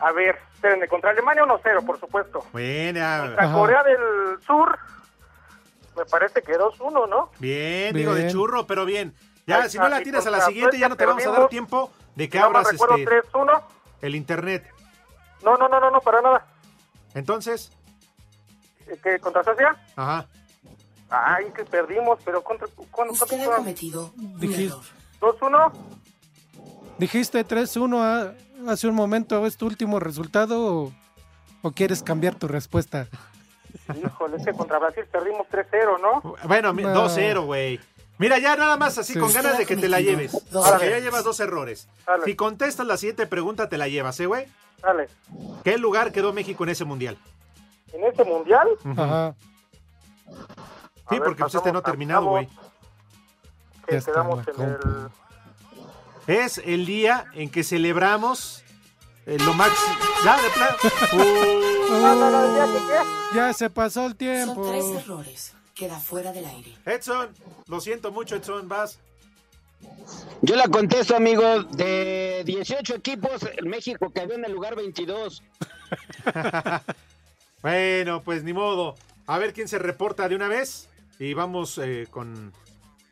Speaker 28: A ver, espérenme, contra Alemania 1-0, por supuesto.
Speaker 5: Buena.
Speaker 28: Contra Corea del Sur, me parece que 2-1, ¿no?
Speaker 5: Bien, digo de churro, pero bien. Ya, si no la tiras a la siguiente, ya no te vamos a dar tiempo de que abras este,
Speaker 28: 3-1.
Speaker 5: el internet.
Speaker 28: No, no, no, no, no, para nada.
Speaker 5: Entonces,
Speaker 28: ¿Que ¿Contra Suecia?
Speaker 5: ajá.
Speaker 28: Ay, que perdimos, pero contra... ¿cuándo,
Speaker 27: Usted ha cometido un
Speaker 6: Dijiste,
Speaker 27: error.
Speaker 28: ¿2-1?
Speaker 6: dijiste 3-1 a- hace un momento. ¿Es tu último resultado o, o quieres cambiar tu respuesta?
Speaker 28: Híjole, es que contra Brasil perdimos 3-0, ¿no?
Speaker 5: Bueno, mi-
Speaker 6: No.
Speaker 5: 2-0, güey. Mira, ya nada más así
Speaker 6: Sí.
Speaker 5: con ganas de que te la lleves.
Speaker 27: dos
Speaker 5: Porque ya
Speaker 28: errores.
Speaker 5: llevas dos errores.
Speaker 28: Dale.
Speaker 5: Si contestas la siguiente pregunta, te la llevas, ¿eh, güey?
Speaker 28: Dale.
Speaker 5: ¿Qué lugar quedó México en ese mundial?
Speaker 28: ¿En este mundial?
Speaker 6: Ajá.
Speaker 5: Sí,
Speaker 28: ver,
Speaker 5: porque pues este no ha terminado, güey.
Speaker 28: Que quedamos en el...
Speaker 5: Es el día en que celebramos eh, lo máximo. Ya, de plan. Uh,
Speaker 28: No, no, no, ya
Speaker 6: se pasó el
Speaker 27: Son
Speaker 6: tiempo.
Speaker 27: tres errores. Queda fuera del aire.
Speaker 5: Edson, lo siento mucho, Edson, vas.
Speaker 7: Yo la contesto, amigo. De 18 equipos, México quedó en el lugar 22.
Speaker 5: Bueno, pues ni modo. A ver quién se reporta de una vez. Y vamos eh, con,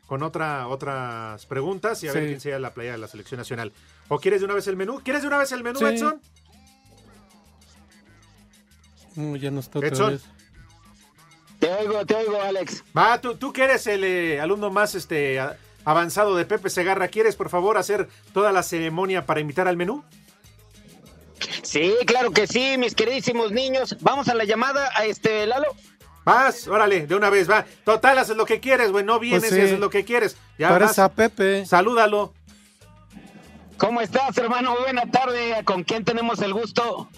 Speaker 5: con otra, otras preguntas y a ver quién sea la playa de la selección nacional. ¿O quieres de una vez el menú? ¿Quieres de una vez el menú,
Speaker 6: Sí.
Speaker 5: Edson?
Speaker 6: Mm, ya no está otra
Speaker 5: Edson.
Speaker 6: vez.
Speaker 7: Te oigo, te oigo, Alex.
Speaker 5: Va, tú, tú que eres el eh, alumno más este, avanzado de Pepe Segarra, ¿quieres por favor hacer toda la ceremonia para invitar al menú?
Speaker 7: Sí, claro que sí, mis queridísimos niños. Vamos a la llamada a este Lalo.
Speaker 5: Vas, órale, de una vez, va. Total, haces lo que quieres, güey, no vienes
Speaker 6: Pues sí.
Speaker 5: y haces lo que quieres. Ya
Speaker 6: Parece
Speaker 5: vas.
Speaker 6: a Pepe.
Speaker 5: Salúdalo.
Speaker 7: ¿Cómo estás, hermano? Buena tarde. ¿Con quién tenemos el gusto?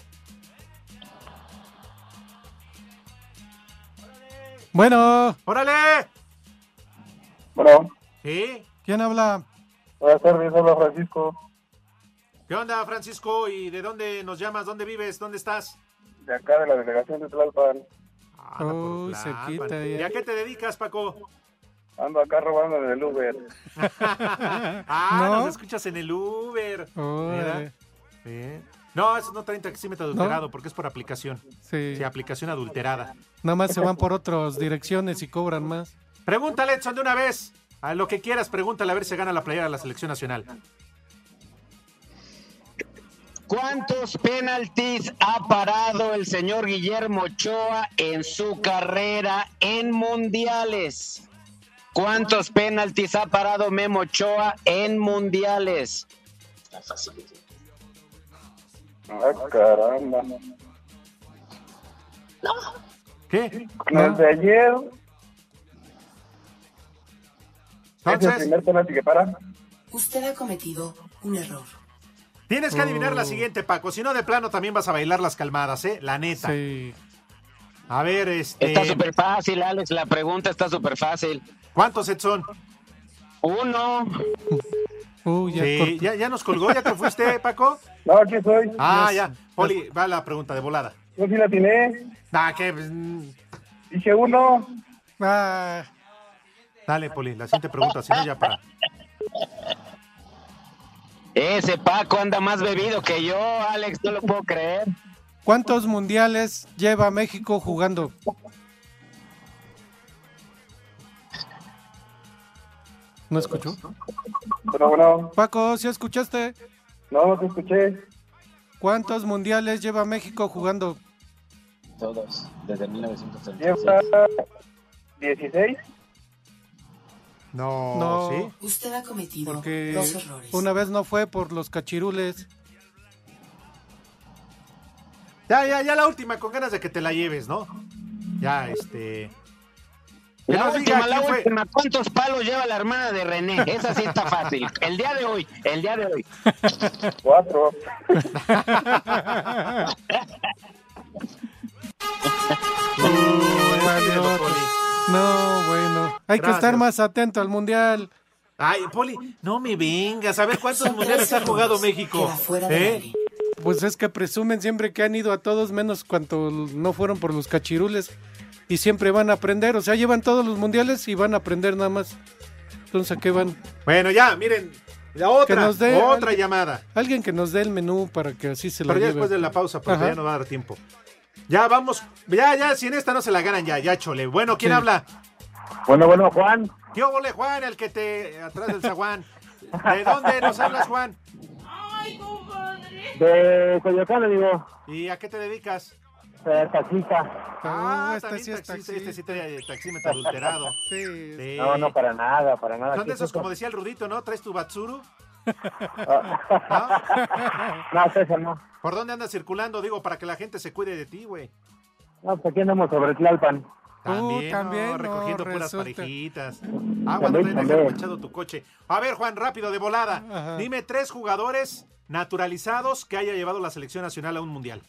Speaker 6: Bueno.
Speaker 5: ¡Órale!
Speaker 35: Bueno,
Speaker 5: ¿Sí?
Speaker 6: ¿Quién habla?
Speaker 35: buenas tardes, hola Francisco.
Speaker 5: ¿Qué onda, Francisco? ¿Y de dónde nos llamas? ¿Dónde vives? ¿Dónde estás?
Speaker 35: De acá de la delegación de Tlalpan.
Speaker 6: Uy,
Speaker 5: Tlalpan.
Speaker 6: cerquita
Speaker 5: ¿Y a qué te dedicas, Paco?
Speaker 35: Ando acá robando en el Uber.
Speaker 5: Ah,
Speaker 6: ¿No?
Speaker 5: nos escuchas en el Uber. Mira. Sí. No, eso no trae taxímetro adulterado porque es por aplicación.
Speaker 6: Sí.
Speaker 5: Sí, aplicación adulterada.
Speaker 6: Nada más se van por otras direcciones y cobran más.
Speaker 5: Pregúntale, Edson, de una vez. A lo que quieras, pregúntale a ver si gana la playera de la selección nacional.
Speaker 7: ¿Cuántos penaltis ha parado el señor Guillermo Ochoa en su carrera en mundiales? ¿Cuántos penaltis ha parado Memo Ochoa en mundiales?
Speaker 35: Ah, caramba.
Speaker 5: ¿Qué?
Speaker 35: Desde ayer. ¿Es el
Speaker 5: Entonces,
Speaker 35: primer penalti que para?
Speaker 27: Usted ha cometido un error.
Speaker 5: tienes que adivinar la
Speaker 6: Oh.
Speaker 5: siguiente, Paco. Si no, de plano también vas a bailar las calmadas, ¿eh? La neta.
Speaker 6: Sí.
Speaker 5: A ver, este.
Speaker 7: Está súper fácil, Alex. La pregunta está súper fácil.
Speaker 5: ¿Cuántos, Edson?
Speaker 7: Uno.
Speaker 6: Uy, ya
Speaker 5: Sí, ya, ya nos colgó, ¿ya te fuiste, Paco?
Speaker 35: No, aquí estoy.
Speaker 5: Ah,
Speaker 6: Ya
Speaker 5: ya. Poli, va la pregunta de volada.
Speaker 35: Yo sí la atiné.
Speaker 5: Ah, que. mm,
Speaker 35: Dije uno.
Speaker 6: Ah,
Speaker 5: Dale, Poli, la siguiente pregunta, si no, ya para.
Speaker 7: Ese Paco anda más bebido que yo, Alex. No lo puedo creer.
Speaker 6: ¿Cuántos mundiales lleva México jugando? ¿No escuchó?
Speaker 35: Pero bueno,
Speaker 6: Paco, ¿sí escuchaste?
Speaker 35: no, no te escuché.
Speaker 6: ¿Cuántos mundiales lleva México jugando?
Speaker 31: Todos, desde 1936.
Speaker 35: Lleva 16.
Speaker 5: No,
Speaker 6: No.
Speaker 5: ¿sí?
Speaker 27: Usted ha cometido
Speaker 6: Porque
Speaker 27: dos errores.
Speaker 6: una vez no fue por los cachirules.
Speaker 5: Ya, ya, ya la última, con ganas de que te la lleves, ¿no? Ya, este.
Speaker 7: La última, la última. ¿Cuántos palos lleva la hermana de René? Esa sí está fácil. El día de hoy, el día de hoy.
Speaker 35: Cuatro.
Speaker 6: No, bueno. Hay que estar más atento al mundial.
Speaker 5: Ay, Poli, no me vengas. A ver cuántos mundiales ha jugado México. ¿Eh?
Speaker 6: Pues es que presumen siempre que han ido a todos, menos cuando no fueron por los cachirules. Y siempre van a aprender. O sea, llevan todos los mundiales y van a aprender nada más. Entonces, ¿a qué van?
Speaker 5: Bueno, ya, miren. La otra,
Speaker 6: Que nos dé
Speaker 5: otra
Speaker 6: alguien-
Speaker 5: llamada.
Speaker 6: Alguien que nos dé el menú para que así se lo
Speaker 5: Pero ya después de la pausa, porque
Speaker 6: Ajá.
Speaker 5: ya no va a dar tiempo. Ya vamos, ya, ya, si en esta no se la ganan, ya, ya, chole. Bueno, ¿quién
Speaker 6: Sí.
Speaker 5: habla?
Speaker 35: Bueno, bueno, Juan.
Speaker 5: ¿Qué ole, Juan, el que te. atrás del zaguán? ¿De dónde nos hablas, Juan?
Speaker 35: De Coyoacán, le digo.
Speaker 5: ¿Y a qué te dedicas?
Speaker 35: Eh, taxista.
Speaker 5: Ah, también
Speaker 6: sí es
Speaker 5: taxista,
Speaker 6: taxi.
Speaker 5: este sí trae taxímetro adulterado.
Speaker 6: Sí.
Speaker 5: Sí.
Speaker 35: No, no, para nada, para nada.
Speaker 5: Son
Speaker 35: ¿Qué
Speaker 5: de
Speaker 35: es
Speaker 5: esos,
Speaker 35: eso?
Speaker 5: como decía el Rudito, ¿no? ¿Traes tu Batsuru?
Speaker 35: No, César, no.
Speaker 5: ¿Por dónde andas circulando? Digo, para que la gente se cuide de ti, güey.
Speaker 35: No, pues aquí andamos sobre Tlalpan.
Speaker 5: También,
Speaker 6: Uh, también,
Speaker 5: ¿no?
Speaker 6: no,
Speaker 5: recogiendo puras
Speaker 6: resulta.
Speaker 5: parejitas. Ah, bueno,
Speaker 35: También,
Speaker 5: te
Speaker 35: también.
Speaker 5: manchado tu coche. A ver, Juan, rápido, de volada.
Speaker 6: Ajá.
Speaker 5: Dime tres jugadores naturalizados que haya llevado la selección nacional a un mundial.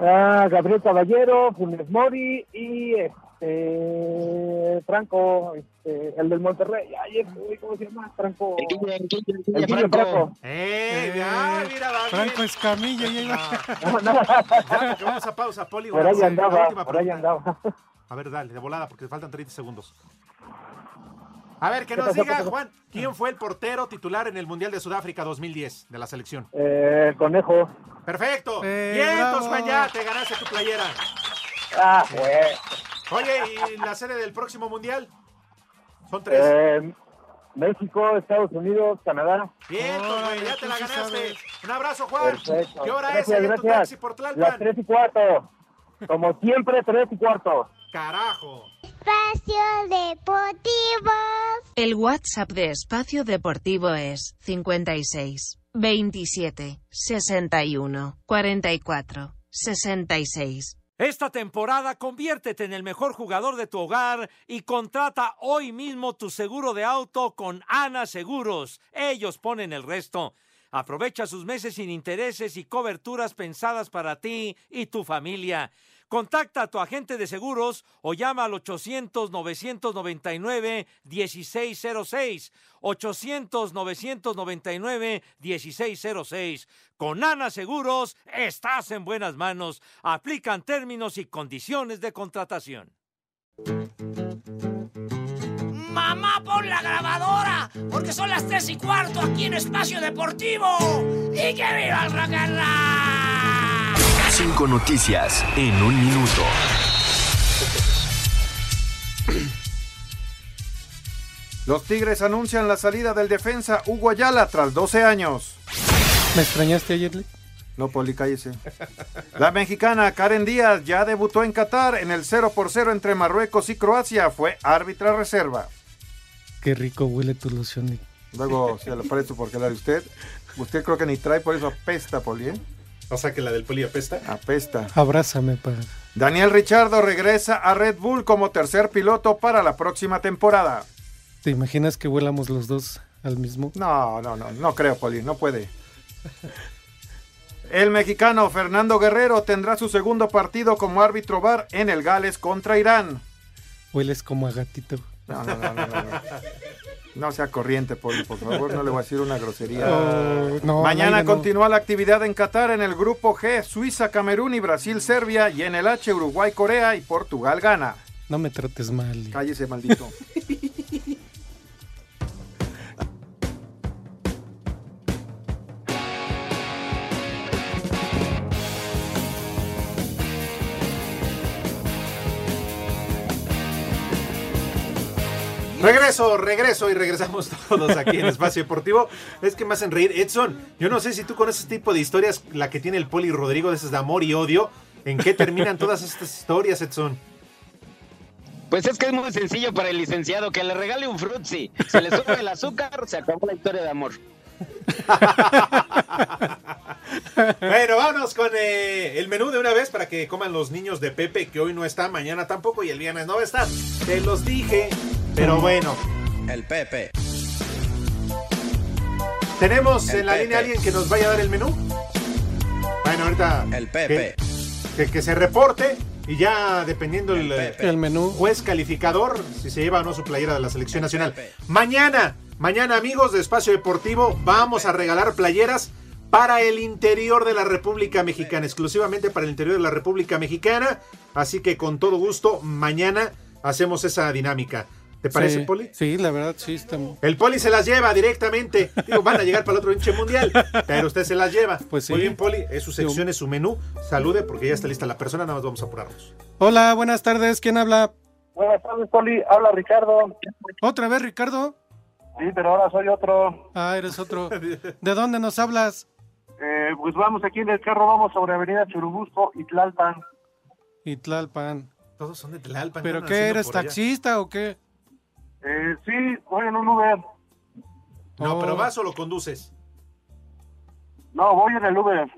Speaker 35: Ah, Gabriel Caballero, Funes Mori y este Franco, este, el del Monterrey. Ay, ¿cómo se llama? Franco.
Speaker 7: El Guille, el Guille, el
Speaker 35: El
Speaker 7: Guille
Speaker 35: Guille
Speaker 7: Franco.
Speaker 35: Franco.
Speaker 5: ¡Eh!
Speaker 6: Eh,
Speaker 5: ah, mira, va
Speaker 6: Franco. Escamilla.
Speaker 5: Ah,
Speaker 35: No, no,
Speaker 5: ya, porque vamos a pausa, Poli.
Speaker 35: por ahí andaba, por ahí andaba.
Speaker 5: A ver, dale, de volada, porque faltan 30 segundos. A ver, que
Speaker 36: ¿Qué
Speaker 5: nos
Speaker 36: pasó,
Speaker 5: diga? Juan, ¿quién fue el portero titular en el Mundial de Sudáfrica 2010 de la selección?
Speaker 36: Eh, el conejo.
Speaker 5: Perfecto.
Speaker 36: Eh,
Speaker 5: Bien,
Speaker 36: bravo.
Speaker 5: Juan, ya te ganaste tu playera.
Speaker 36: Ah, güey.
Speaker 5: Oye, ¿y la sede del próximo Mundial? Son tres.
Speaker 36: Eh, México, Estados Unidos, Canadá.
Speaker 5: Bien, güey, ya te la ganaste. Un abrazo, Juan.
Speaker 36: Perfecto.
Speaker 5: ¿Qué hora
Speaker 36: gracias,
Speaker 5: es en tu taxi por Tlalpan?
Speaker 36: Las tres y cuarto. Como siempre, tres y cuarto.
Speaker 5: Carajo.
Speaker 2: Espacio Deportivo.
Speaker 37: El WhatsApp de Espacio Deportivo es 56 27 61 44 66.
Speaker 14: Esta temporada conviértete en el mejor jugador de tu hogar y contrata hoy mismo tu seguro de auto con Ana Seguros. Ellos ponen el resto. Aprovecha sus meses sin intereses y coberturas pensadas para ti y tu familia. Contacta a tu agente de seguros o llama al 800-999-1606. 800-999-1606. Con Ana Seguros estás en buenas manos. Aplican términos y condiciones de contratación.
Speaker 38: Mamá, pon la grabadora, porque son las tres y cuarto aquí en Espacio Deportivo. ¡Y que viva el rock!
Speaker 39: Cinco noticias en un minuto.
Speaker 40: Los Tigres anuncian la salida del defensa Hugo Ayala tras 12 años.
Speaker 6: ¿Me extrañaste ayer? Lee?
Speaker 40: No, Poli, cállese. La mexicana Karen Díaz ya debutó en Qatar en el 0 por 0 entre Marruecos y Croacia. Fue árbitra reserva.
Speaker 6: Qué rico huele tu loción. Lee.
Speaker 40: Luego se lo presto porque la de usted. Usted creo que ni trae, por eso apesta, Poli. ¿eh?
Speaker 5: O sea que la del poli apesta.
Speaker 40: Apesta.
Speaker 6: Abrázame, para.
Speaker 40: Daniel Richardo regresa a Red Bull como tercer piloto para la próxima temporada.
Speaker 6: ¿Te imaginas que huélamos los dos al mismo?
Speaker 40: No, no, no, no creo, Poli, no puede. El mexicano Fernando Guerrero tendrá su segundo partido como árbitro bar en el Gales contra Irán.
Speaker 6: Hueles como a gatito.
Speaker 40: No, no, no, no, no. No, sea corriente, Poli, por favor, no le voy a decir una grosería.
Speaker 6: Oh, no,
Speaker 40: Mañana
Speaker 6: no.
Speaker 40: continúa la actividad en Qatar en el grupo G, Suiza, Camerún y Brasil, Serbia, y en el H, Uruguay, Corea y Portugal gana.
Speaker 6: No me trates mal.
Speaker 40: Cállese, maldito.
Speaker 5: Regreso, regreso y regresamos todos aquí en Espacio Deportivo. Es que me hacen reír. Edson, yo no sé si tú con ese tipo de historias, la que tiene el Poli Rodrigo, de esas de amor y odio, ¿en qué terminan todas estas historias, Edson?
Speaker 7: Pues es que es muy sencillo para el licenciado que le regale un frutzi. Se le sube el azúcar, se acabó la historia de amor.
Speaker 5: Bueno, vámonos con eh, el menú de una vez para que coman los niños de Pepe, que hoy no está, mañana tampoco y el viernes no va a estar. Te los dije, pero bueno.
Speaker 39: El Pepe.
Speaker 5: ¿Tenemos
Speaker 39: El
Speaker 5: en la
Speaker 39: Pepe.
Speaker 5: línea alguien que nos vaya a dar el menú? Bueno, ahorita.
Speaker 39: El Pepe.
Speaker 5: Que, que- que se reporte y ya dependiendo el, eh,
Speaker 6: El menú.
Speaker 5: juez calificador, si se lleva o no su playera de la selección nacional. Mañana, mañana amigos de Espacio Deportivo, vamos a regalar playeras para el interior de la República Mexicana, exclusivamente para el interior de la República Mexicana. Así que con todo gusto, mañana hacemos esa dinámica. ¿Te parece,
Speaker 6: Sí,
Speaker 5: Poli?
Speaker 6: Sí, la verdad, sí. Está...
Speaker 5: El Poli se las lleva directamente. Digo, van a llegar para el otro hinche mundial, pero usted se las lleva.
Speaker 6: Pues sí.
Speaker 5: Muy bien, Poli, es su sección, es su menú. Salude porque ya está lista la persona, nada más vamos a apurarnos.
Speaker 6: Hola, buenas tardes. ¿Quién habla?
Speaker 36: Buenas tardes, Poli. Habla Ricardo.
Speaker 6: ¿Otra vez, Ricardo?
Speaker 36: Sí, pero ahora soy otro.
Speaker 6: Ah, eres otro. ¿De dónde nos hablas?
Speaker 36: Eh, pues vamos aquí en el carro, vamos sobre Avenida Churubusco y Tlalpan.
Speaker 6: Y Tlalpan.
Speaker 5: Todos son de Tlalpan.
Speaker 6: ¿Pero qué eres,
Speaker 5: allá.
Speaker 6: taxista o qué?
Speaker 36: Eh, sí, voy en un Uber.
Speaker 5: No,
Speaker 6: Oh.
Speaker 5: pero vas o lo conduces.
Speaker 36: No, voy en el Uber.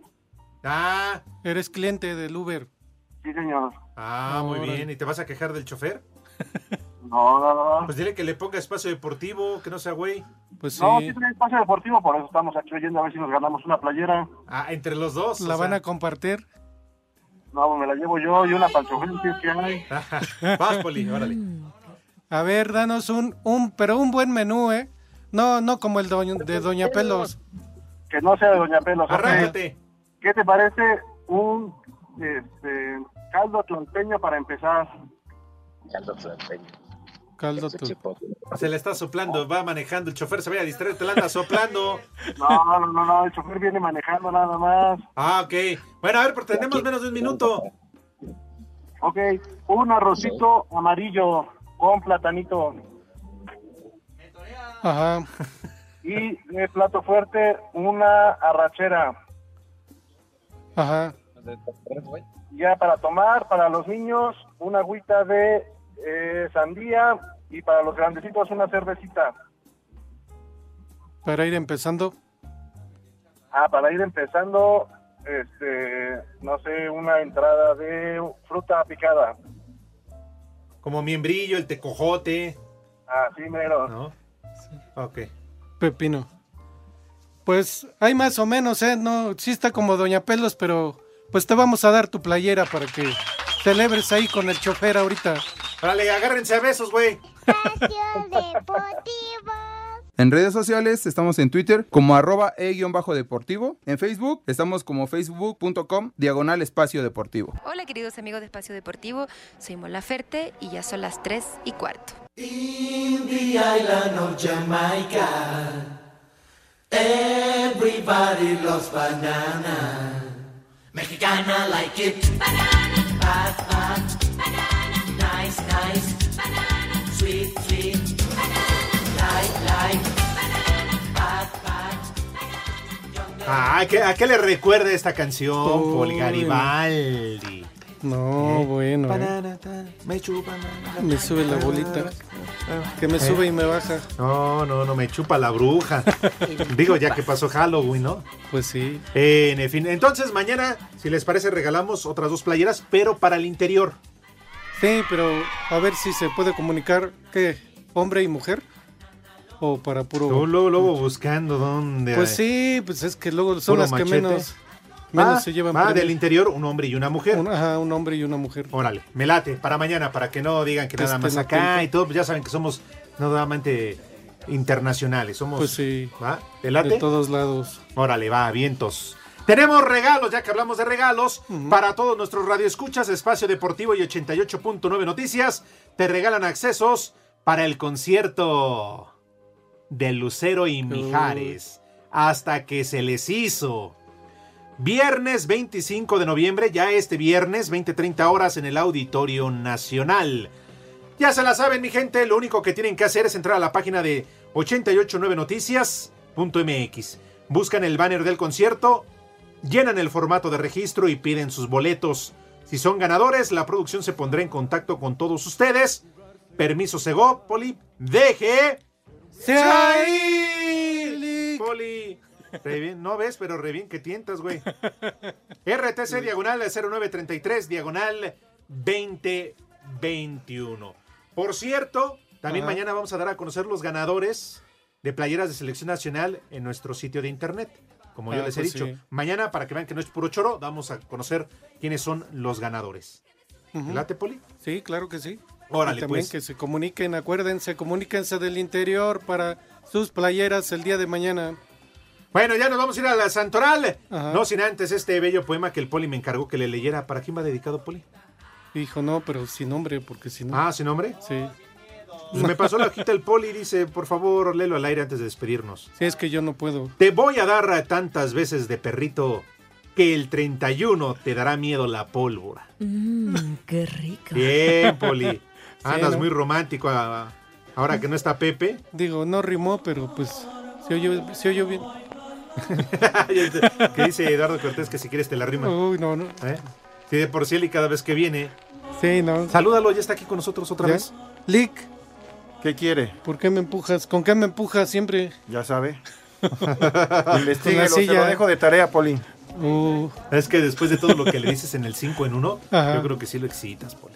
Speaker 5: Ah,
Speaker 6: Eres cliente del Uber.
Speaker 36: Sí, señor.
Speaker 5: ah, muy bien. ¿Y te vas a quejar del chofer?
Speaker 36: No, no, no.
Speaker 5: Pues dile que le ponga espacio deportivo, que no sea güey.
Speaker 6: Pues sí.
Speaker 36: No, sí trae espacio deportivo, por eso estamos aquí oyendo a ver si nos ganamos una playera.
Speaker 5: Ah, entre los dos.
Speaker 6: ¿La
Speaker 5: o
Speaker 6: van
Speaker 5: sea.
Speaker 6: a compartir?
Speaker 36: No, me la llevo yo y una es que hay.
Speaker 5: Vas, Poli, órale.
Speaker 6: A ver, danos un, un, pero un buen menú, ¿eh? No, no como el de Doña Pelos.
Speaker 36: Que no sea de Doña Pelos.
Speaker 5: Arráncate.
Speaker 36: ¿Qué te parece un este, caldo tlalpeño para empezar?
Speaker 35: Caldo tlalpeño.
Speaker 6: Caldo.
Speaker 5: Se le está soplando, va manejando, el chofer se vaya a distraer, te la anda soplando.
Speaker 36: No, no, no, no, el chofer viene manejando nada más.
Speaker 5: Ah, ok. Bueno, a ver, pero tenemos menos de un minuto.
Speaker 36: Ok, un arrocito amarillo con platanito.
Speaker 6: Ajá.
Speaker 36: Y de plato fuerte, una arrachera.
Speaker 6: Ajá.
Speaker 36: Ya para tomar, para los niños, una agüita de eh, sandía y para los grandecitos una cervecita.
Speaker 6: Para ir empezando.
Speaker 36: Ah, para ir empezando, este, no sé, una entrada de fruta picada.
Speaker 5: Como miembrillo, el tecojote.
Speaker 36: Así mero.
Speaker 5: ¿No? Ok.
Speaker 6: Pepino. Pues hay más o menos, ¿eh? No, sí está como Doña Pelos, pero pues te vamos a dar tu playera para que celebres ahí con el chofer ahorita.
Speaker 5: Órale, agárrense a besos, güey.
Speaker 41: En redes sociales estamos en Twitter como arroba e-deportivo. En Facebook estamos como facebook.com diagonal espacio deportivo.
Speaker 42: Hola queridos amigos de Espacio Deportivo, soy Mola Ferte y ya son las 3 y cuarto.
Speaker 38: In the island of Jamaica, everybody loves banana. Mexicana like it. Banana. Nice, nice. Banana. Sweet, sweet. Banana. Like, like. Banana. Bad, bad.
Speaker 5: Ah, ¿a qué, a qué le recuerda esta canción,
Speaker 6: Uy.
Speaker 5: Paul Garibaldi?
Speaker 6: No, bueno. ¿eh?
Speaker 5: Banana, ta, me chupa, banana.
Speaker 6: Me sube la bolita. Que me
Speaker 5: ¿Eh?
Speaker 6: sube y me baja.
Speaker 5: No, no, no, me chupa la bruja. Digo, ya que pasó Halloween, ¿no?
Speaker 6: Pues sí.
Speaker 5: Eh, en fin, entonces mañana, si les parece, regalamos otras dos playeras, pero para el interior.
Speaker 6: Sí, pero a ver si se puede comunicar, ¿qué? ¿Hombre y mujer? ¿O para puro...?
Speaker 5: Luego, luego, luego buscando dónde.
Speaker 6: Pues sí, pues es que luego son las que menos, menos
Speaker 5: Ah,
Speaker 6: se llevan.
Speaker 5: ah, del interior, un hombre y una mujer.
Speaker 6: Un, ajá, un hombre y una mujer.
Speaker 5: Órale, me late, para mañana, para que no digan que
Speaker 6: Que
Speaker 5: nada más acá y todo, pues ya saben que somos nuevamente internacionales, somos...
Speaker 6: Pues sí.
Speaker 5: ¿Va? ¿Te late?
Speaker 6: De todos lados.
Speaker 5: Órale, va, vientos. Tenemos regalos, ya que hablamos de regalos, para todos nuestros radioescuchas, Espacio Deportivo y 88.9 Noticias, te regalan accesos para el concierto de Lucero y Mijares, hasta que se les hizo. Viernes 25 de noviembre, ya este viernes, 20-30 horas en el Auditorio Nacional. Ya se la saben, mi gente, lo único que tienen que hacer es entrar a la página de 889noticias.mx. Buscan el banner del concierto, llenan el formato de registro y piden sus boletos. Si son ganadores, la producción se pondrá en contacto con todos ustedes. Permiso Segó, Poli, deje. Poli. Re bien, no ves, pero re bien que tientas, güey. RTC diagonal 0933 diagonal 2021. Por cierto, también
Speaker 6: Ajá.
Speaker 5: mañana vamos a dar a conocer los ganadores de playeras de selección nacional en nuestro sitio de internet. Como yo
Speaker 6: Ah,
Speaker 5: les he
Speaker 6: pues
Speaker 5: dicho,
Speaker 6: sí.
Speaker 5: mañana para que vean que no es puro choro, vamos a conocer quiénes son los ganadores.
Speaker 6: Ujú.
Speaker 5: ¿Te late, Poli?
Speaker 6: Sí, claro que sí.
Speaker 5: Órale,
Speaker 6: Y también
Speaker 5: pues.
Speaker 6: que se comuniquen, acuérdense, comuníquense del interior para sus playeras el día de mañana.
Speaker 5: Bueno, ya nos vamos a ir a la Santoral.
Speaker 6: Ajá.
Speaker 5: No sin antes este bello poema que el Poli me encargó que le leyera. ¿Para quién va dedicado, Poli?
Speaker 6: Hijo, no, pero sin nombre, porque si no.
Speaker 5: Ah, ¿sin nombre?
Speaker 6: Sí.
Speaker 5: Pues me pasó la hojita el Poli y dice, por favor, léelo al aire antes de despedirnos.
Speaker 6: Sí, es que yo no puedo.
Speaker 5: Te voy a dar tantas veces de perrito que el 31 te dará miedo la pólvora.
Speaker 43: Mmm, qué rico.
Speaker 5: Bien, Poli. Andas
Speaker 6: ¿no?
Speaker 5: muy romántico a- ahora que no está Pepe.
Speaker 6: Digo, no rimó, pero pues se oyó, se oyó bien.
Speaker 5: que dice Eduardo Cortés que si quieres te la rima.
Speaker 6: Uy, no, no.
Speaker 5: ¿Eh? Sí, de por sí y cada vez que viene.
Speaker 6: Sí, no.
Speaker 5: Salúdalo, ya está aquí con nosotros otra
Speaker 6: ¿Ya?
Speaker 5: vez.
Speaker 6: Lick,
Speaker 40: ¿Qué quiere?
Speaker 6: ¿por qué me empujas? ¿Con qué me empujas siempre?
Speaker 40: Ya sabe. Investíguelo, se
Speaker 6: silla.
Speaker 40: lo dejo de tarea, Poli.
Speaker 6: Uh,
Speaker 5: Es que después de todo lo que le dices en el 5 en 1,
Speaker 6: Ajá.
Speaker 5: yo creo que sí lo excitas, Poli.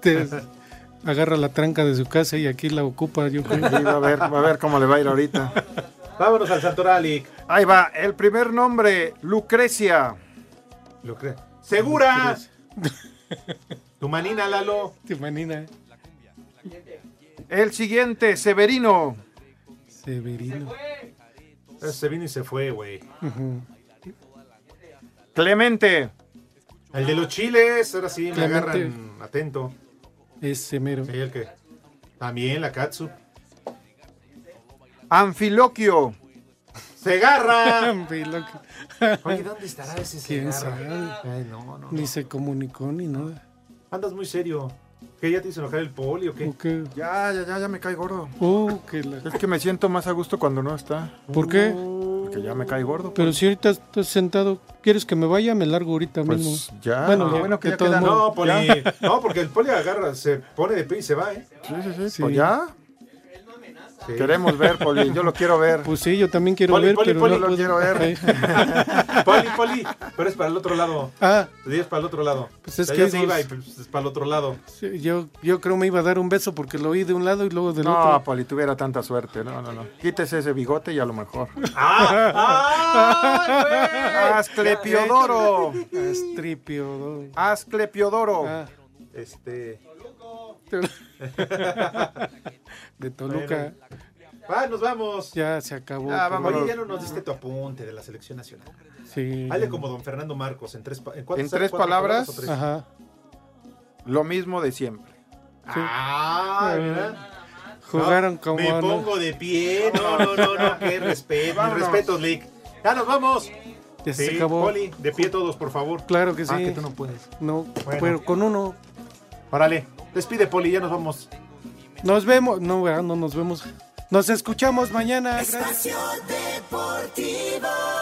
Speaker 6: te agarra la tranca de su casa y aquí la ocupa, yo creo.
Speaker 40: Sí, va a ver, va a ver cómo le va a ir ahorita.
Speaker 5: Vámonos al Santorali.
Speaker 40: Ahí va, el primer nombre, Lucrecia.
Speaker 5: Lucre- ¡Segura! Tu manina, Lalo.
Speaker 6: Tu manina.
Speaker 40: El siguiente, Severino.
Speaker 6: Severino.
Speaker 5: Ese Se vino y se fue, güey.
Speaker 6: Ujú.
Speaker 40: Clemente.
Speaker 5: El de los chiles, ahora sí, me
Speaker 6: Clemente.
Speaker 5: agarran atento.
Speaker 6: Ese mero.
Speaker 5: Sí, el que. También la Katsu.
Speaker 40: Anfiloquio.
Speaker 5: ¡Segarra!
Speaker 6: Anfiloquio.
Speaker 5: Oye, ¿dónde estará ese
Speaker 6: ¿Quién sabe?
Speaker 5: Ay, no, no.
Speaker 6: Ni se comunicó ni nada.
Speaker 5: Andas muy serio. ¿Qué ya te hizo enojar el poli o qué?
Speaker 6: ¿O qué?
Speaker 40: Ya, ya, ya, ya me cae gordo.
Speaker 6: Uh, que la-
Speaker 40: Es que me siento más a gusto cuando no está.
Speaker 6: ¿Por qué?
Speaker 40: Porque ya me cae gordo.
Speaker 6: Pero si ahorita estás sentado, ¿quieres que me vaya? Me largo ahorita
Speaker 40: Pues
Speaker 6: mismo.
Speaker 40: ya,
Speaker 6: Bueno,
Speaker 40: lo
Speaker 6: ya,
Speaker 40: bueno que
Speaker 6: de
Speaker 40: ya
Speaker 6: todos
Speaker 40: quedan-
Speaker 6: modos.
Speaker 5: No, poli. No, porque el poli agarra, se pone de pie y se va, ¿eh?
Speaker 40: Sí, sí, sí.
Speaker 6: Sí.
Speaker 40: Pues ya.
Speaker 5: Sí.
Speaker 40: Queremos ver, Poli. Yo lo quiero ver.
Speaker 6: Pues sí, yo también quiero
Speaker 5: Poli,
Speaker 6: ver,
Speaker 5: poli,
Speaker 6: pero
Speaker 5: poli,
Speaker 6: no
Speaker 40: lo quiero ver.
Speaker 6: Sí.
Speaker 5: Poli, poli. Pero es para el otro lado.
Speaker 6: Ah,
Speaker 5: Sí, es para el otro lado.
Speaker 6: Pues es
Speaker 5: O sea,
Speaker 6: que
Speaker 5: ya se iba y pues, es para el otro lado.
Speaker 6: sí, yo, yo creo me iba a dar un beso porque lo oí de un lado y luego del
Speaker 40: No,
Speaker 6: otro.
Speaker 40: Poli, tuviera tanta suerte. No, no, no. Quítese ese bigote y a lo mejor.
Speaker 5: ¡Ah! ¡Ah,
Speaker 40: Asclepiodoro.
Speaker 6: Astripio.
Speaker 40: Asclepiodoro.
Speaker 6: Ah!
Speaker 5: Este.
Speaker 6: De Toluca.
Speaker 5: Ah, nos vamos.
Speaker 6: Ya se acabó.
Speaker 40: Ya.
Speaker 5: Oye, no nos diste tu apunte de la selección nacional.
Speaker 6: Sí.
Speaker 5: Hazle como don Fernando Marcos en tres, pa- ¿en
Speaker 40: tres palabras.
Speaker 5: tres?
Speaker 6: Ajá.
Speaker 40: Lo mismo de siempre.
Speaker 5: Ah, mira.
Speaker 6: Jugaron
Speaker 5: No,
Speaker 6: como.
Speaker 5: Me
Speaker 6: no-
Speaker 5: pongo de pie. No, no, no, no. Qué respeto. Mis respetos, Lick. Ya nos vamos.
Speaker 6: Ya se acabó.
Speaker 5: Poli, de pie todos, por favor.
Speaker 6: Claro que sí.
Speaker 5: Ah, que tú no puedes.
Speaker 6: No,
Speaker 5: Bueno.
Speaker 6: pero con uno.
Speaker 5: Órale. Despide, Poli, ya nos vamos.
Speaker 6: Nos vemos. No, no nos vemos. Nos escuchamos mañana.
Speaker 38: Espacio Deportivo.